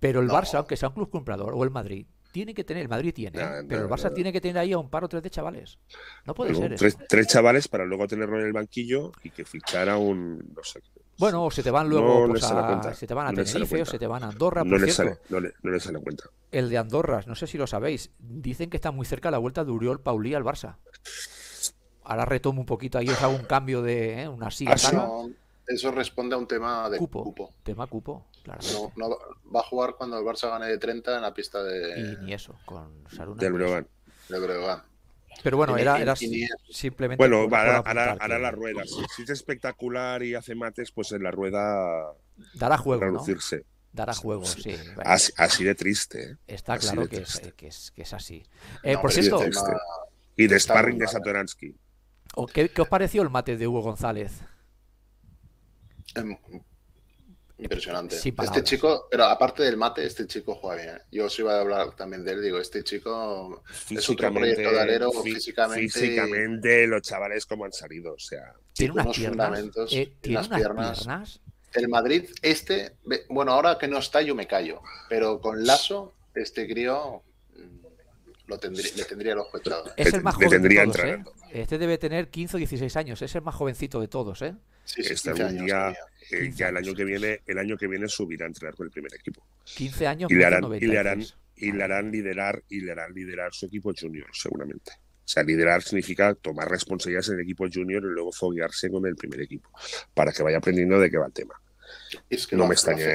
Pero el Barça, aunque sea un club comprador, o el Madrid, tiene que tener, el Madrid tiene, pero el Barça tiene que tener ahí a un par o tres de chavales. No puede ser. Tres, tres, chavales para luego tenerlo en el banquillo y que fichara un. No sé, bueno, o se te van luego pues, a, se te van a Tenerife o se te van a Andorra. no, le sale, no, le, no le sale cuenta. El de Andorra, no sé si lo sabéis, dicen que está muy cerca la vuelta de Uriol Paulí al Barça. Ahora retomo un poquito ahí, os hago un cambio de ¿eh? una. Ah, eso responde a un tema de cupo. Tema cupo, claro. No, va a jugar cuando el Barça gane de 30 en la pista de. Y ni eso, con Saruna. Del Breogán. Del Breogán. Pero bueno, era, era simplemente. Bueno, hará, la rueda. Si, es espectacular y hace mates, pues en la rueda. Dará juego. Reducirse. Dará juego, sí. Así, de triste. ¿eh? Está claro que es, que, es, así. Eh, por cierto. Y de sparring de Satoransky. ¿Qué, ¿Qué os pareció el mate de Hugo González? Em, impresionante. este chico, pero aparte del mate, este chico juega bien. ¿eh? Yo os iba a hablar también de él, digo, este chico es otro proyecto de alero físicamente. Físicamente, los chavales como han salido, o sea. Tiene unos fundamentos, eh, ¿tiene unas piernas. El Madrid, este, bueno, ahora que no está, yo me callo, pero con Lazo, este crío mm, lo tendría, le tendría los Es el más joven de todos, ¿eh? Este debe tener 15 o 16 años, es el más jovencito de todos, ¿eh? Sí, este algún día, eh, ya el año que viene, el año que viene subirá a entrenar con el primer equipo. 15 años y le harán, y le harán, y le harán liderar y le harán liderar su equipo junior, seguramente. O sea, liderar significa tomar responsabilidades en el equipo junior y luego foguearse con el primer equipo, para que vaya aprendiendo de qué va el tema. Es que no me extraña.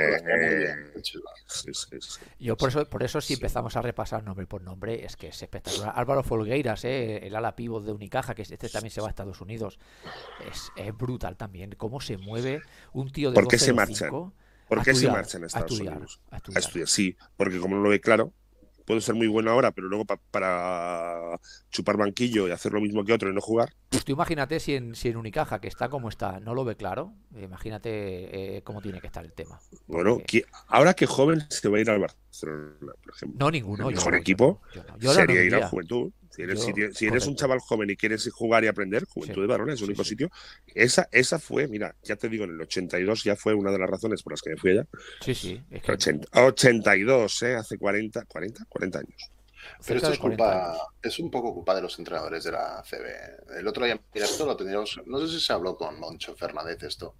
Yo por eso, por eso si empezamos a repasar nombre por nombre, es que es espectacular. Álvaro Folgueiras, eh, el ala pívot de Unicaja, que este también se va a Estados Unidos, es, brutal también. Cómo se mueve un tío de ¿Por qué se marchan? ¿Por qué se marchan a Estados Unidos? A estudiar. Sí, porque como no lo ve claro, puedo ser muy bueno ahora, pero luego para chupar banquillo y hacer lo mismo que otro y no jugar. Pues tú imagínate si en, si en Unicaja, que está como está, no lo ve claro, imagínate eh, cómo tiene que estar el tema. Bueno, ahora que joven se va a ir al Barcelona, por ejemplo. No, ninguno. El mejor equipo sería ir a la Juventud. Si eres, un chaval joven y quieres jugar y aprender, Juventud de Varones es el único sitio. Esa, esa fue, mira, ya te digo, en el 82 ya fue una de las razones por las que me fui allá. Sí, sí. 82, ¿eh? Hace 40, 40, 40 años. Pero esto es culpa, es un poco culpa de los entrenadores de la CB. El otro día, mira, esto lo tendríamos, no sé si se habló con Moncho Fernández esto.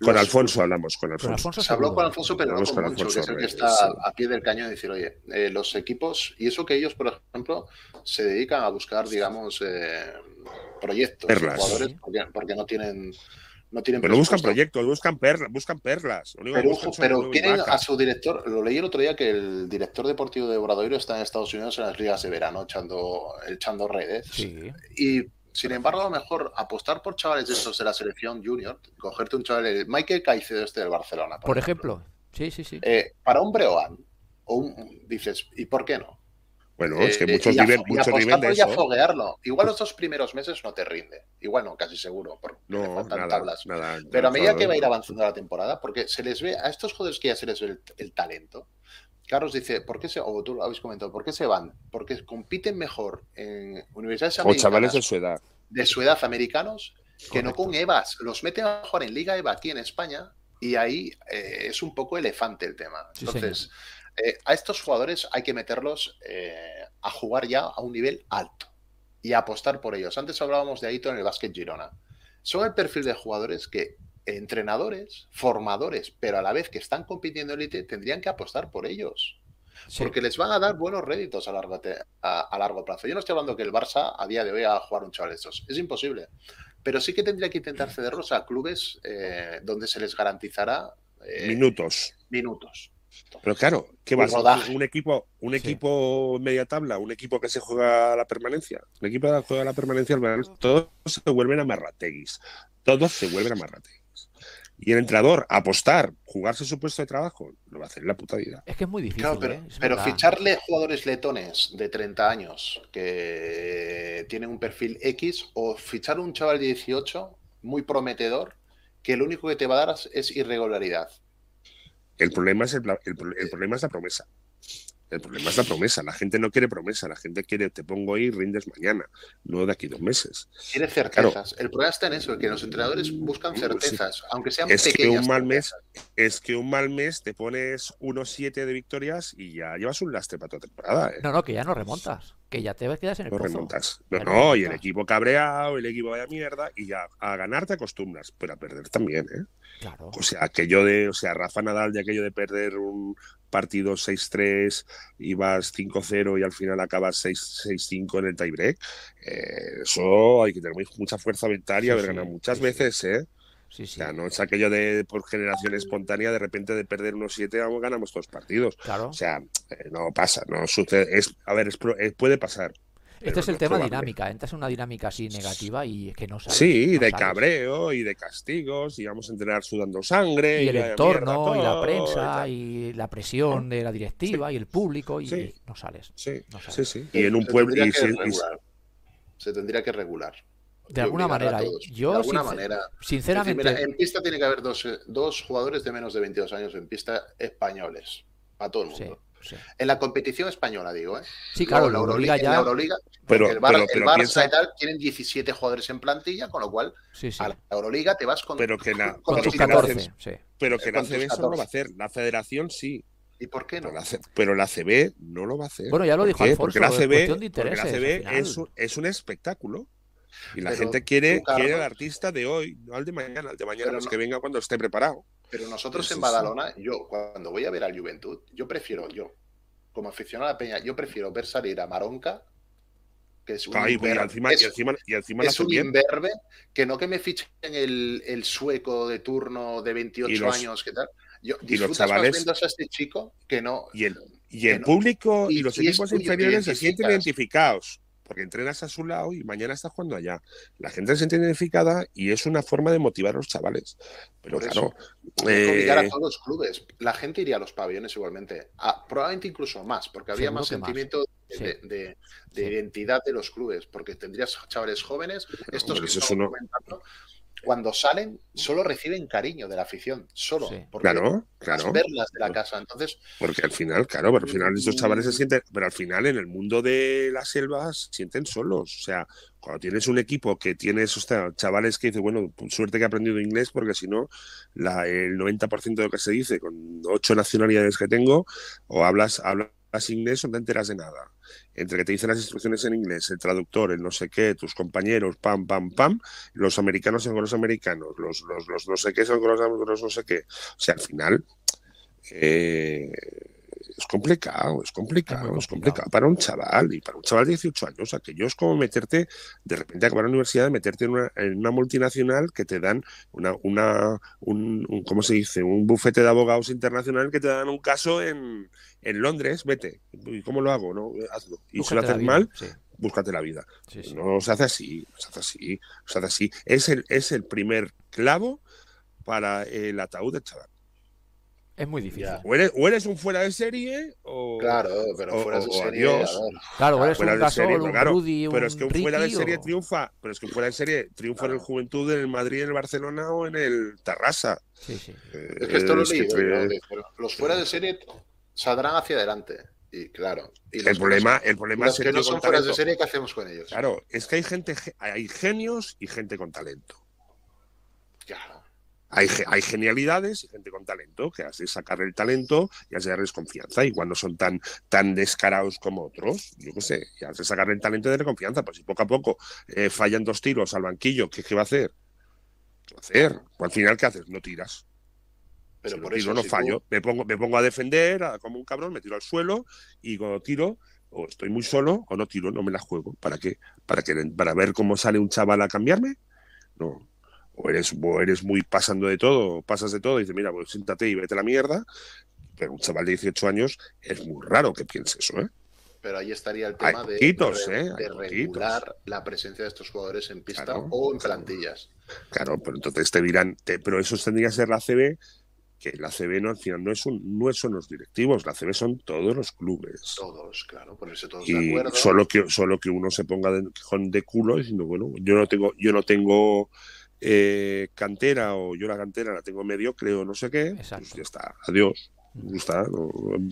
Con Alfonso hablamos, con Alfonso. se habló con Alfonso, pero no con, Moncho, que es el que está a pie del caño y decir, oye, eh, los equipos, y eso que ellos, por ejemplo, se dedican a buscar, digamos, eh, proyectos, jugadores, porque no tienen pero buscan proyectos, buscan, perlas, buscan perlas. Pero, quieren a su director, lo leí el otro día que el director deportivo de Obradoiro está en Estados Unidos en las ligas de verano echando, echando redes. Y sin embargo, a lo mejor apostar por chavales de estos de la selección junior, cogerte un chaval, Michael Caicedo este del Barcelona. Por, ejemplo. Sí, sí, sí. Eh, para un Breogan, O dices, ¿y por qué no? Bueno, es que eh, muchos viven, muchos viven de eso. foguearlo. Igual los dos primeros meses no te rinde. Igual no, casi seguro, porque no, faltan tablas. Pero a medida que va a ir avanzando la temporada, porque se les ve a estos jugadores que ya se les ve el, talento. Carlos dice, ¿por qué se, o tú lo habéis comentado, ¿por qué se van? Porque compiten mejor en universidades americanas. O chavales de su edad. De su edad americanos, que no con EVAs. Los meten a jugar en Liga EVA aquí en España y ahí eh, es un poco elefante el tema. Entonces, eh, a estos jugadores hay que meterlos eh, a jugar ya a un nivel alto y apostar por ellos. Antes hablábamos de Aito en el básquet Girona. Son el perfil de jugadores que entrenadores, formadores, pero a la vez que están compitiendo en élite, tendrían que apostar por ellos. Porque les van a dar buenos réditos a largo, a, largo, plazo. Yo no estoy hablando que el Barça a día de hoy a jugar un chaval de estos. Es imposible. Pero sí que tendría que intentar cederlos a clubes eh, donde se les garantizará minutos. Minutos. Pero claro, ¿qué vas? a ¿Un equipo, un equipo media tabla? ¿Un equipo que se juega a la permanencia? Un equipo que juega a la permanencia, todos se vuelven a marrateguis. Todos se vuelven a marrateguis. Y el entrenador, apostar, jugarse su puesto de trabajo, lo va a hacer en la puta vida. Es que es muy difícil. pero, ¿eh? pero ficharle jugadores letones de 30 años que tienen un perfil X o fichar un chaval de 18 muy prometedor que lo único que te va a dar es irregularidad. El problema es, el, problema es la promesa. El problema es la promesa. La gente no quiere promesa. La gente quiere, te pongo ahí, rindes mañana, no de aquí dos meses. Quiere certezas. El problema está en eso, que los entrenadores buscan certezas, aunque sean es pequeñas. Que un mal mes, es que un mal mes te pones unos siete de victorias y ya llevas un lastre para toda temporada. ¿eh? No, no, que ya no remontas. Que ya te quedas en el No remontas. No, no, y el equipo cabreado, el equipo vaya mierda, y ya a ganar te acostumbras, pero a perder también, ¿eh? Claro. O sea, aquello de, o sea, Rafa Nadal de aquello de perder un partido 6-3 y vas 5-0 y al final acabas 6-5 en el tiebreak, eh, eso hay que tener mucha fuerza mental y haber ganado muchas veces, ¿eh? Sí, O sea, no es aquello de por generación espontánea, de repente de perder unos 7 ganamos todos partidos. Claro. O sea, eh, no pasa, no sucede. Es, a ver, puede pasar, este es el tema dinámica, entras en una dinámica así negativa y que no sabes. Sí, de cabreo y de castigos, y vamos a entrenar sudando sangre. Y, el entorno, y la prensa, y, la presión de la directiva, y el público, y, no sales. Sí, sí, sí. Y en un pueblo. se tendría que regular. De alguna manera, yo de alguna manera, sinceramente. en pista tiene que haber dos, dos jugadores de menos de 22 años en pista españoles, a todo el mundo. En la competición española, digo, ¿eh? Sí, claro, la Euroliga, ya. En la Euroliga, pero, el, Barça y tal tienen 17 jugadores en plantilla, con lo cual a la Euroliga te vas con. Pero que, la, con, 14. Pero que la CB eso no lo va a hacer. La Federación sí. ¿Y por qué no? Pero la, CB no lo va a hacer. Bueno, ya lo dijo Alfonso, porque la CB, porque la CB es, un, es un espectáculo. Y la gente quiere, quiere al artista de hoy, no al de mañana, al de mañana, que venga cuando esté preparado. Pero nosotros en Badalona, yo cuando voy a ver al Juventud, yo prefiero, yo, como aficionado a la Peña, yo prefiero ver salir a Maronca, que es un, imberbe, es, un imberbe, que no que me fichen el, el sueco de turno de 28 años, ¿qué tal? Yo y los chavales, a este chico que no. Y el, y el público y, los equipos inferiores se sienten identificados porque entrenas a su lado y mañana estás jugando allá. La gente se siente identificada y es una forma de motivar a los chavales. Pero claro. Eh... a todos los clubes. La gente iría a los pabellones igualmente. probablemente incluso más, porque habría más sentimiento de, identidad de los clubes. Porque tendrías chavales jóvenes, estos que están comentando, cuando salen solo reciben cariño de la afición, solo. claro, claro. Verlas de la casa, entonces. Porque al final, claro, pero al final estos chavales se sienten, pero al final en el mundo de las selvas se sienten solos. O sea, cuando tienes un equipo que tiene esos chavales que dicen, bueno, pues suerte que he aprendido inglés, porque si no, el 90% de lo que se dice con ocho nacionalidades que tengo, o hablas, hablas inglés o no te enteras de nada. Entre que te dicen las instrucciones en inglés, el traductor, el no sé qué, tus compañeros, pam, pam, pam, los americanos son con los americanos, los, los, los no sé qué son con los, los no sé qué. O sea, al final, eh, es complicado, es complicado, es complicado para un chaval y para un chaval de 18 años. Aquello es como meterte, de repente acabar la universidad, meterte en una, en una multinacional que te dan una, una un, ¿cómo se dice? Un bufete de abogados internacional que te dan un caso en, en Londres, vete. ¿Y cómo lo hago? No, hazlo. Y si lo haces mal, búscate la vida. No se hace así, se hace así, se hace así. Es el, es el primer clavo para el ataúd del chaval. Es muy difícil. O eres, un fuera de serie o. Claro, pero fuera de serie. Claro, eres un Gasol, un Rudy, Pero es que un fuera de serie triunfa. Pero es que un fuera de serie triunfa en el Juventud, en el Madrid, en el Barcelona o en el Tarrasa. Sí, sí. Eh, es que esto lo he leído. Los fuera de serie saldrán hacia adelante. Y claro. Y el problema, el problema es que no son fuera de serie, ¿qué hacemos con ellos? Claro, es que hay gente, hay genios y gente con talento. Claro. Hay, hay, genialidades y gente con talento que hace sacar el talento y hace darles confianza. Y cuando son tan, tan descarados como otros, yo qué sé, y hace sacar el talento y darle confianza. Pues si poco a poco eh, fallan dos tiros al banquillo, ¿qué, va a hacer? ¿Qué va a hacer? Pues al final, ¿qué haces? No tiras. Pero por eso, no fallo. Me, pongo, me pongo a defender como un cabrón, me tiro al suelo y cuando tiro, o estoy muy solo o no tiro, no me la juego. ¿Para qué? ¿Para, que, para ver cómo sale un chaval a cambiarme? No, o eres, eres muy pasando de todo, pasas de todo y dices, mira, pues siéntate y vete a la mierda. Pero un chaval de 18 años es muy raro que piense eso, ¿eh? Pero ahí estaría el tema de, ¿eh? regular la presencia de estos jugadores en pista o en plantillas. Claro, pero entonces te dirán, pero eso tendría que ser la CB, que la CB no, al final no, es un, no son los directivos, la CB son todos los clubes. Todos, claro, ponerse todos y de acuerdo. Solo que, solo que uno se ponga de, de culo diciendo, bueno, yo no tengo, yo no tengo eh, cantera o yo la cantera la tengo medio, creo, no sé qué, pues ya está, adiós. Gusta,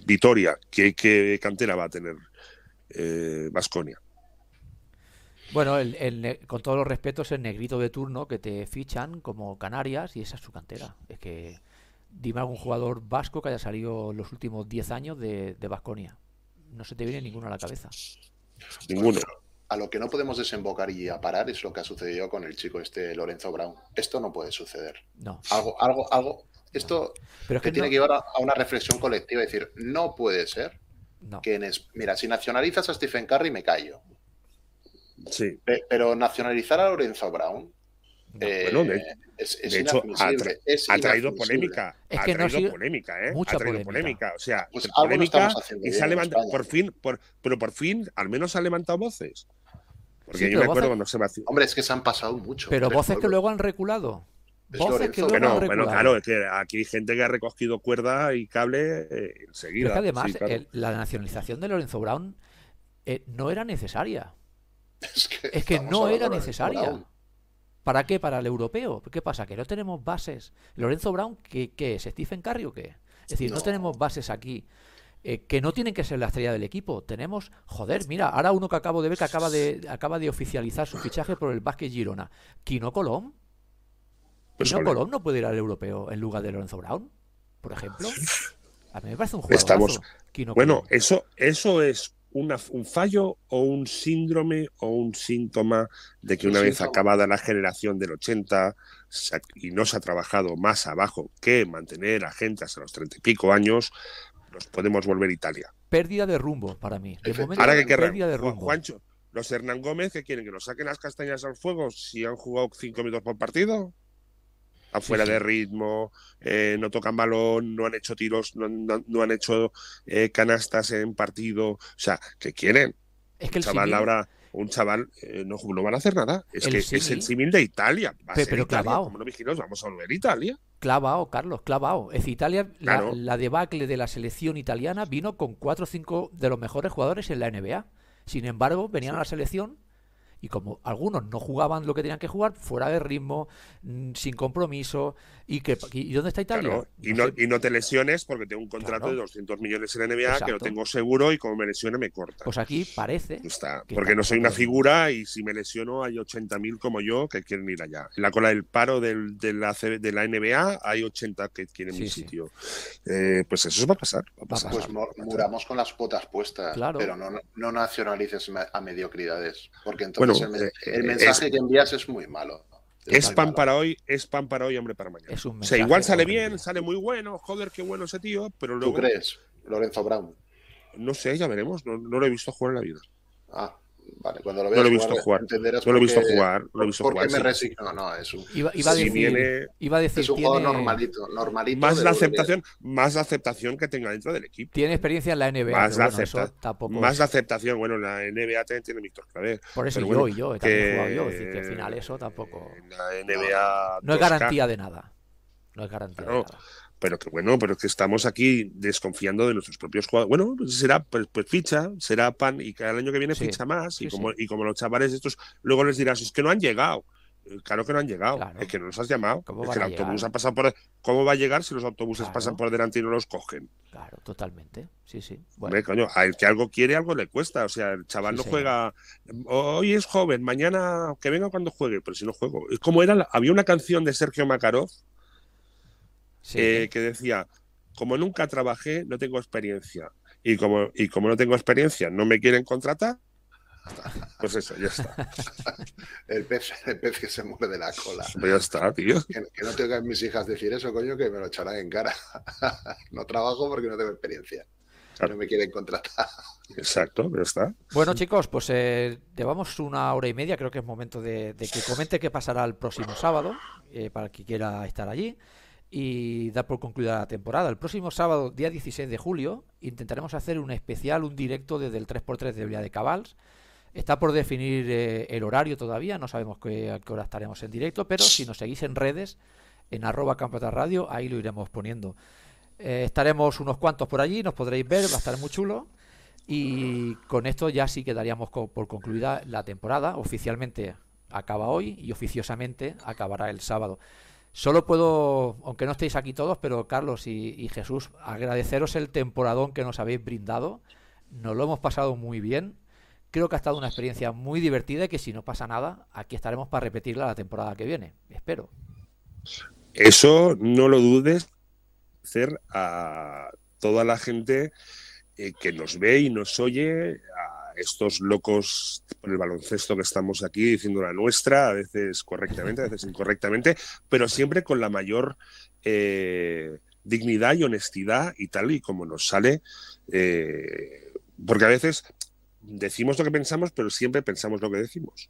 Vitoria, ¿qué, cantera va a tener Vasconia? Eh, bueno, el, con todos los respetos, el negrito de turno que te fichan como Canarias y esa es su cantera. Es que dime algún jugador vasco que haya salido los últimos 10 años de Vasconia. No se te viene ninguno a la cabeza. Ninguno a lo que no podemos desembocar y a parar es lo que ha sucedido con el chico este Lorenzo Brown. Esto no puede suceder. No. Algo, algo, algo. Esto Pero que, tiene que llevar a, una reflexión colectiva y decir, no puede ser que en mira, si nacionalizas a Stephen Curry me callo. Sí. pero nacionalizar a Lorenzo Brown eh, bueno, de, es, hecho, ha, traído polémica. ha traído polémica, ¿eh? Mucha ha traído polémica. O sea, pues polémica y se ha levantado, por fin, por, pero por fin, al menos ha levantado voces. Porque yo me acuerdo cuando se vació. Hombre, es que se han pasado mucho. Pero voces que luego han reculado. Voces que luego han bueno, claro, es que aquí hay gente que ha recogido cuerda y cable eh, enseguida. Pero es que además, la nacionalización de Lorenzo Brown eh, no era necesaria. Es que, es que no era necesaria. ¿Para qué? Para el europeo. ¿Qué pasa? Que no tenemos bases. Lorenzo Brown, ¿qué, es? ¿Stephen Curry o qué? Es decir, no, tenemos bases aquí. Eh, que no tienen que ser la estrella del equipo. Tenemos, joder, mira, ahora uno que acabo de ver que acaba de, acaba de oficializar su fichaje por el Vázquez Girona. Kino Colom. Pues ¿Kino Colom no puede ir al europeo en lugar de Lorenzo Brown? Por ejemplo. A mí me parece un juego. Estamos. bueno, eso, eso es un fallo o un síndrome o un síntoma de que una vez acabada la generación del 80 y no se ha trabajado más abajo que mantener a gente hasta los treinta y pico años, nos podemos volver a Italia. Pérdida de rumbo para mí. Ahora que pérdida de rumbo. Juancho, los Hernán Gómez que quieren que nos saquen las castañas al fuego si han jugado cinco minutos por partido afuera de ritmo, eh, no tocan balón, no han hecho tiros, no, han hecho eh, canastas en partido. O sea, ¿qué quieren? Es que el chaval ahora, un chaval eh, no, no, van a hacer nada. Es que es el símil de Italia. pero, clavado. Como no vigilos, vamos a volver a Italia. Clavado, Carlos, clavado. Es Italia, la, debacle de la selección italiana vino con cuatro o cinco de los mejores jugadores en la NBA. Sin embargo, venían a la selección y como algunos no jugaban lo que tenían que jugar, fuera de ritmo, mm, sin compromiso, y que y dónde está Italia? y, no, y no te lesiones porque tengo un contrato de 200 millones en la NBA que lo tengo seguro y como me lesione me corta. Pues aquí parece. Está, porque no soy una figura y si me lesiono hay 80.000 como yo que quieren ir allá. En la cola del paro del, de, la, de la NBA hay 80 que quieren mi sitio. Eh, pues eso va a pasar. Pues muramos con las cuotas puestas, pero no, no nacionalices a mediocridades, porque entonces el, eh, mensaje que envías es muy malo. Es, pan para hoy, es pan para hoy, hombre para mañana. o sea, igual sale bien, sale muy bueno, joder, qué bueno ese tío, pero luego. ¿Tú crees, Lorenzo Brown? No sé, ya veremos, no, no lo he visto jugar en la vida. Ah, Vale, cuando lo veas no lo he visto jugar. No lo he visto jugar. No lo he visto jugar. me resigno? No, es un. Iba, iba, a, decir, iba a decir. Es un juego normalito, normalito. Más la aceptación, más la aceptación que tenga dentro del equipo. Tiene experiencia en la NBA. Más, la, bueno, tampoco más la aceptación. Bueno, la NBA también tiene Víctor Claver. Por eso yo y yo, también he jugado yo. Es decir, que al final eso tampoco. La NBA. No, es garantía de nada. No es garantía de nada. Pero que bueno, pero que estamos aquí desconfiando de nuestros propios jugadores. Bueno, pues será pues, pues, ficha, será pan y cada año que viene ficha más y como y como los chavales estos luego les dirás, es que no han llegado. Eh, claro que no han llegado, es que no nos has llamado. Es que el autobús ha pasado por. ¿Cómo va a llegar si los autobuses pasan por delante y no los cogen? Claro, totalmente. Sí, sí. Bueno. coño, al que algo quiere, algo le cuesta. O sea, el chaval no juega. Hoy es joven, mañana que venga cuando juegue, pero si no juego. Es como era. Había una canción de Sergio Makarov eh, que decía: Como nunca trabajé, no tengo experiencia. Y como, y como no tengo experiencia, no me quieren contratar, pues eso, ya está. el, pez, el pez que se muerde la cola. Pues ya está, tío. Que, no tengan mis hijas decir eso, coño, que me lo echarán en cara. no trabajo porque no tengo experiencia. No me quieren contratar. Exacto, ya está. Bueno, chicos, pues eh, llevamos una hora y media. Creo que es momento de, que comente qué pasará el próximo sábado, eh, para el que quiera estar allí y dar por concluida la temporada. El próximo sábado, día 16 de julio, intentaremos hacer un especial, un directo desde el 3x3 de Villa de Cabals Está por definir eh, el horario todavía, no sabemos qué, a qué hora estaremos en directo, pero si nos seguís en redes, en arroba radio, ahí lo iremos poniendo. Eh, estaremos unos cuantos por allí, nos podréis ver, va a estar muy chulo. Y con esto ya sí quedaríamos por concluida la temporada. Oficialmente acaba hoy y oficiosamente acabará el sábado. Solo puedo, aunque no estéis aquí todos, pero Carlos y, y Jesús, agradeceros el temporadón que nos habéis brindado. Nos lo hemos pasado muy bien Creo que ha estado una experiencia muy divertida y que si no pasa nada, aquí estaremos para repetirla la temporada que viene. Espero. Eso no lo dudes hacer a toda la gente eh, que nos ve y nos oye, estos locos por el baloncesto que estamos aquí diciendo la nuestra, a veces correctamente, a veces incorrectamente, pero siempre con la mayor eh, dignidad y honestidad y tal y como nos sale. Eh, porque a veces decimos lo que pensamos, pero siempre pensamos lo que decimos.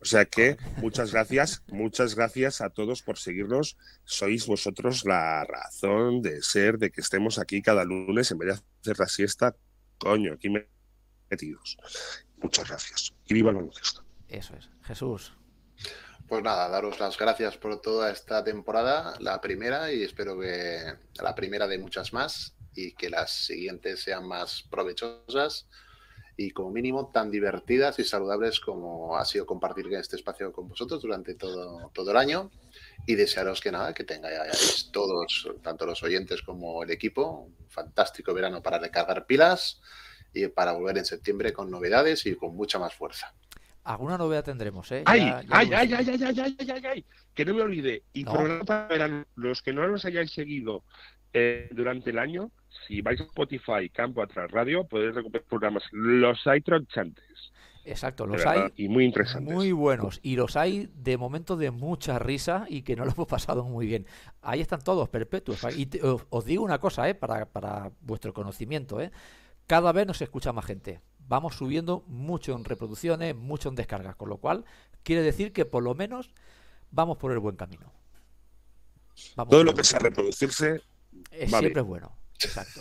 O sea que muchas gracias, muchas gracias a todos por seguirnos. Sois vosotros la razón de ser, de que estemos aquí cada lunes en vez de hacer la siesta, coño, aquí metidos. Muchas gracias. Y viva el baloncesto. Eso es. Jesús. Pues nada, daros las gracias por toda esta temporada, la primera, y espero que la primera de muchas más, y que las siguientes sean más provechosas y como mínimo tan divertidas y saludables como ha sido compartir este espacio con vosotros durante todo, todo el año y desearos que nada, que tengáis todos, tanto los oyentes como el equipo, un fantástico verano para recargar pilas y para volver en septiembre con novedades y con mucha más fuerza. Alguna novedad tendremos, ¿eh? ay, ay, ay, ay, ay, ay, ay, ay, que no me olvide. Y para los que no nos hayáis seguido eh, durante el año, si vais a Spotify, Campo Atrás Radio, podéis recuperar programas. Los hay tronchantes. Exacto, los hay. Y muy interesantes. Muy buenos. Y los hay de momento de mucha risa y que no lo hemos pasado muy bien. Ahí están todos perpetuos. Y os, digo una cosa, ¿eh? Para, para vuestro conocimiento, ¿eh? Cada vez nos escucha más gente. Vamos subiendo mucho en reproducciones, mucho en descargas. Con lo cual, quiere decir que por lo menos vamos por el buen camino. Todo lo que sea reproducirse. siempre es bueno. Exacto.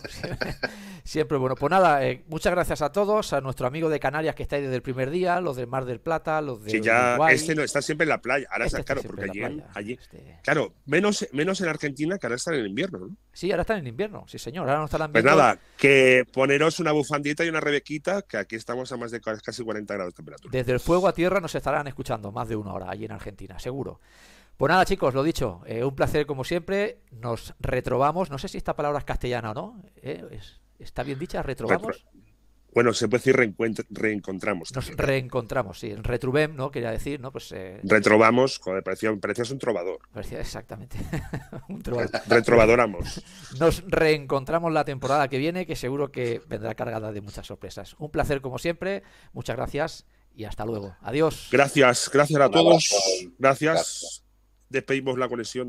Siempre bueno. Pues nada, eh, muchas gracias a todos, a nuestro amigo de Canarias que está ahí desde el primer día, los del Mar del Plata, los de. Sí, ya este no está siempre en la playa. Ahora este está, claro, porque allí, allí este claro, menos, menos en Argentina que ahora están en el invierno, ¿no? Sí, ahora están en invierno, sí señor. Ahora no estarán Pues nada, que poneros una bufandita y una rebequita, que aquí estamos a más de casi 40 grados de temperatura. Desde el fuego a tierra nos estarán escuchando más de una hora allí en Argentina, seguro. Pues nada, chicos, lo dicho, eh, un placer como siempre. Nos retrobamos. No sé si esta palabra es castellana o no. ¿eh? ¿Está bien dicha? ¿Retrobamos? bueno, se puede decir reencontramos. Nos reencontramos, sí. Retrubem, ¿no? Quería decir, ¿no? Pues. Eh... Retrobamos, joder, parecía, parecías un trovador. Parecía exactamente. un trovador. Retrovadoramos. Nos reencontramos la temporada que viene, que seguro que vendrá cargada de muchas sorpresas. Un placer como siempre. Muchas gracias y hasta luego. Adiós. Gracias, gracias a todos. Gracias despedimos la conexión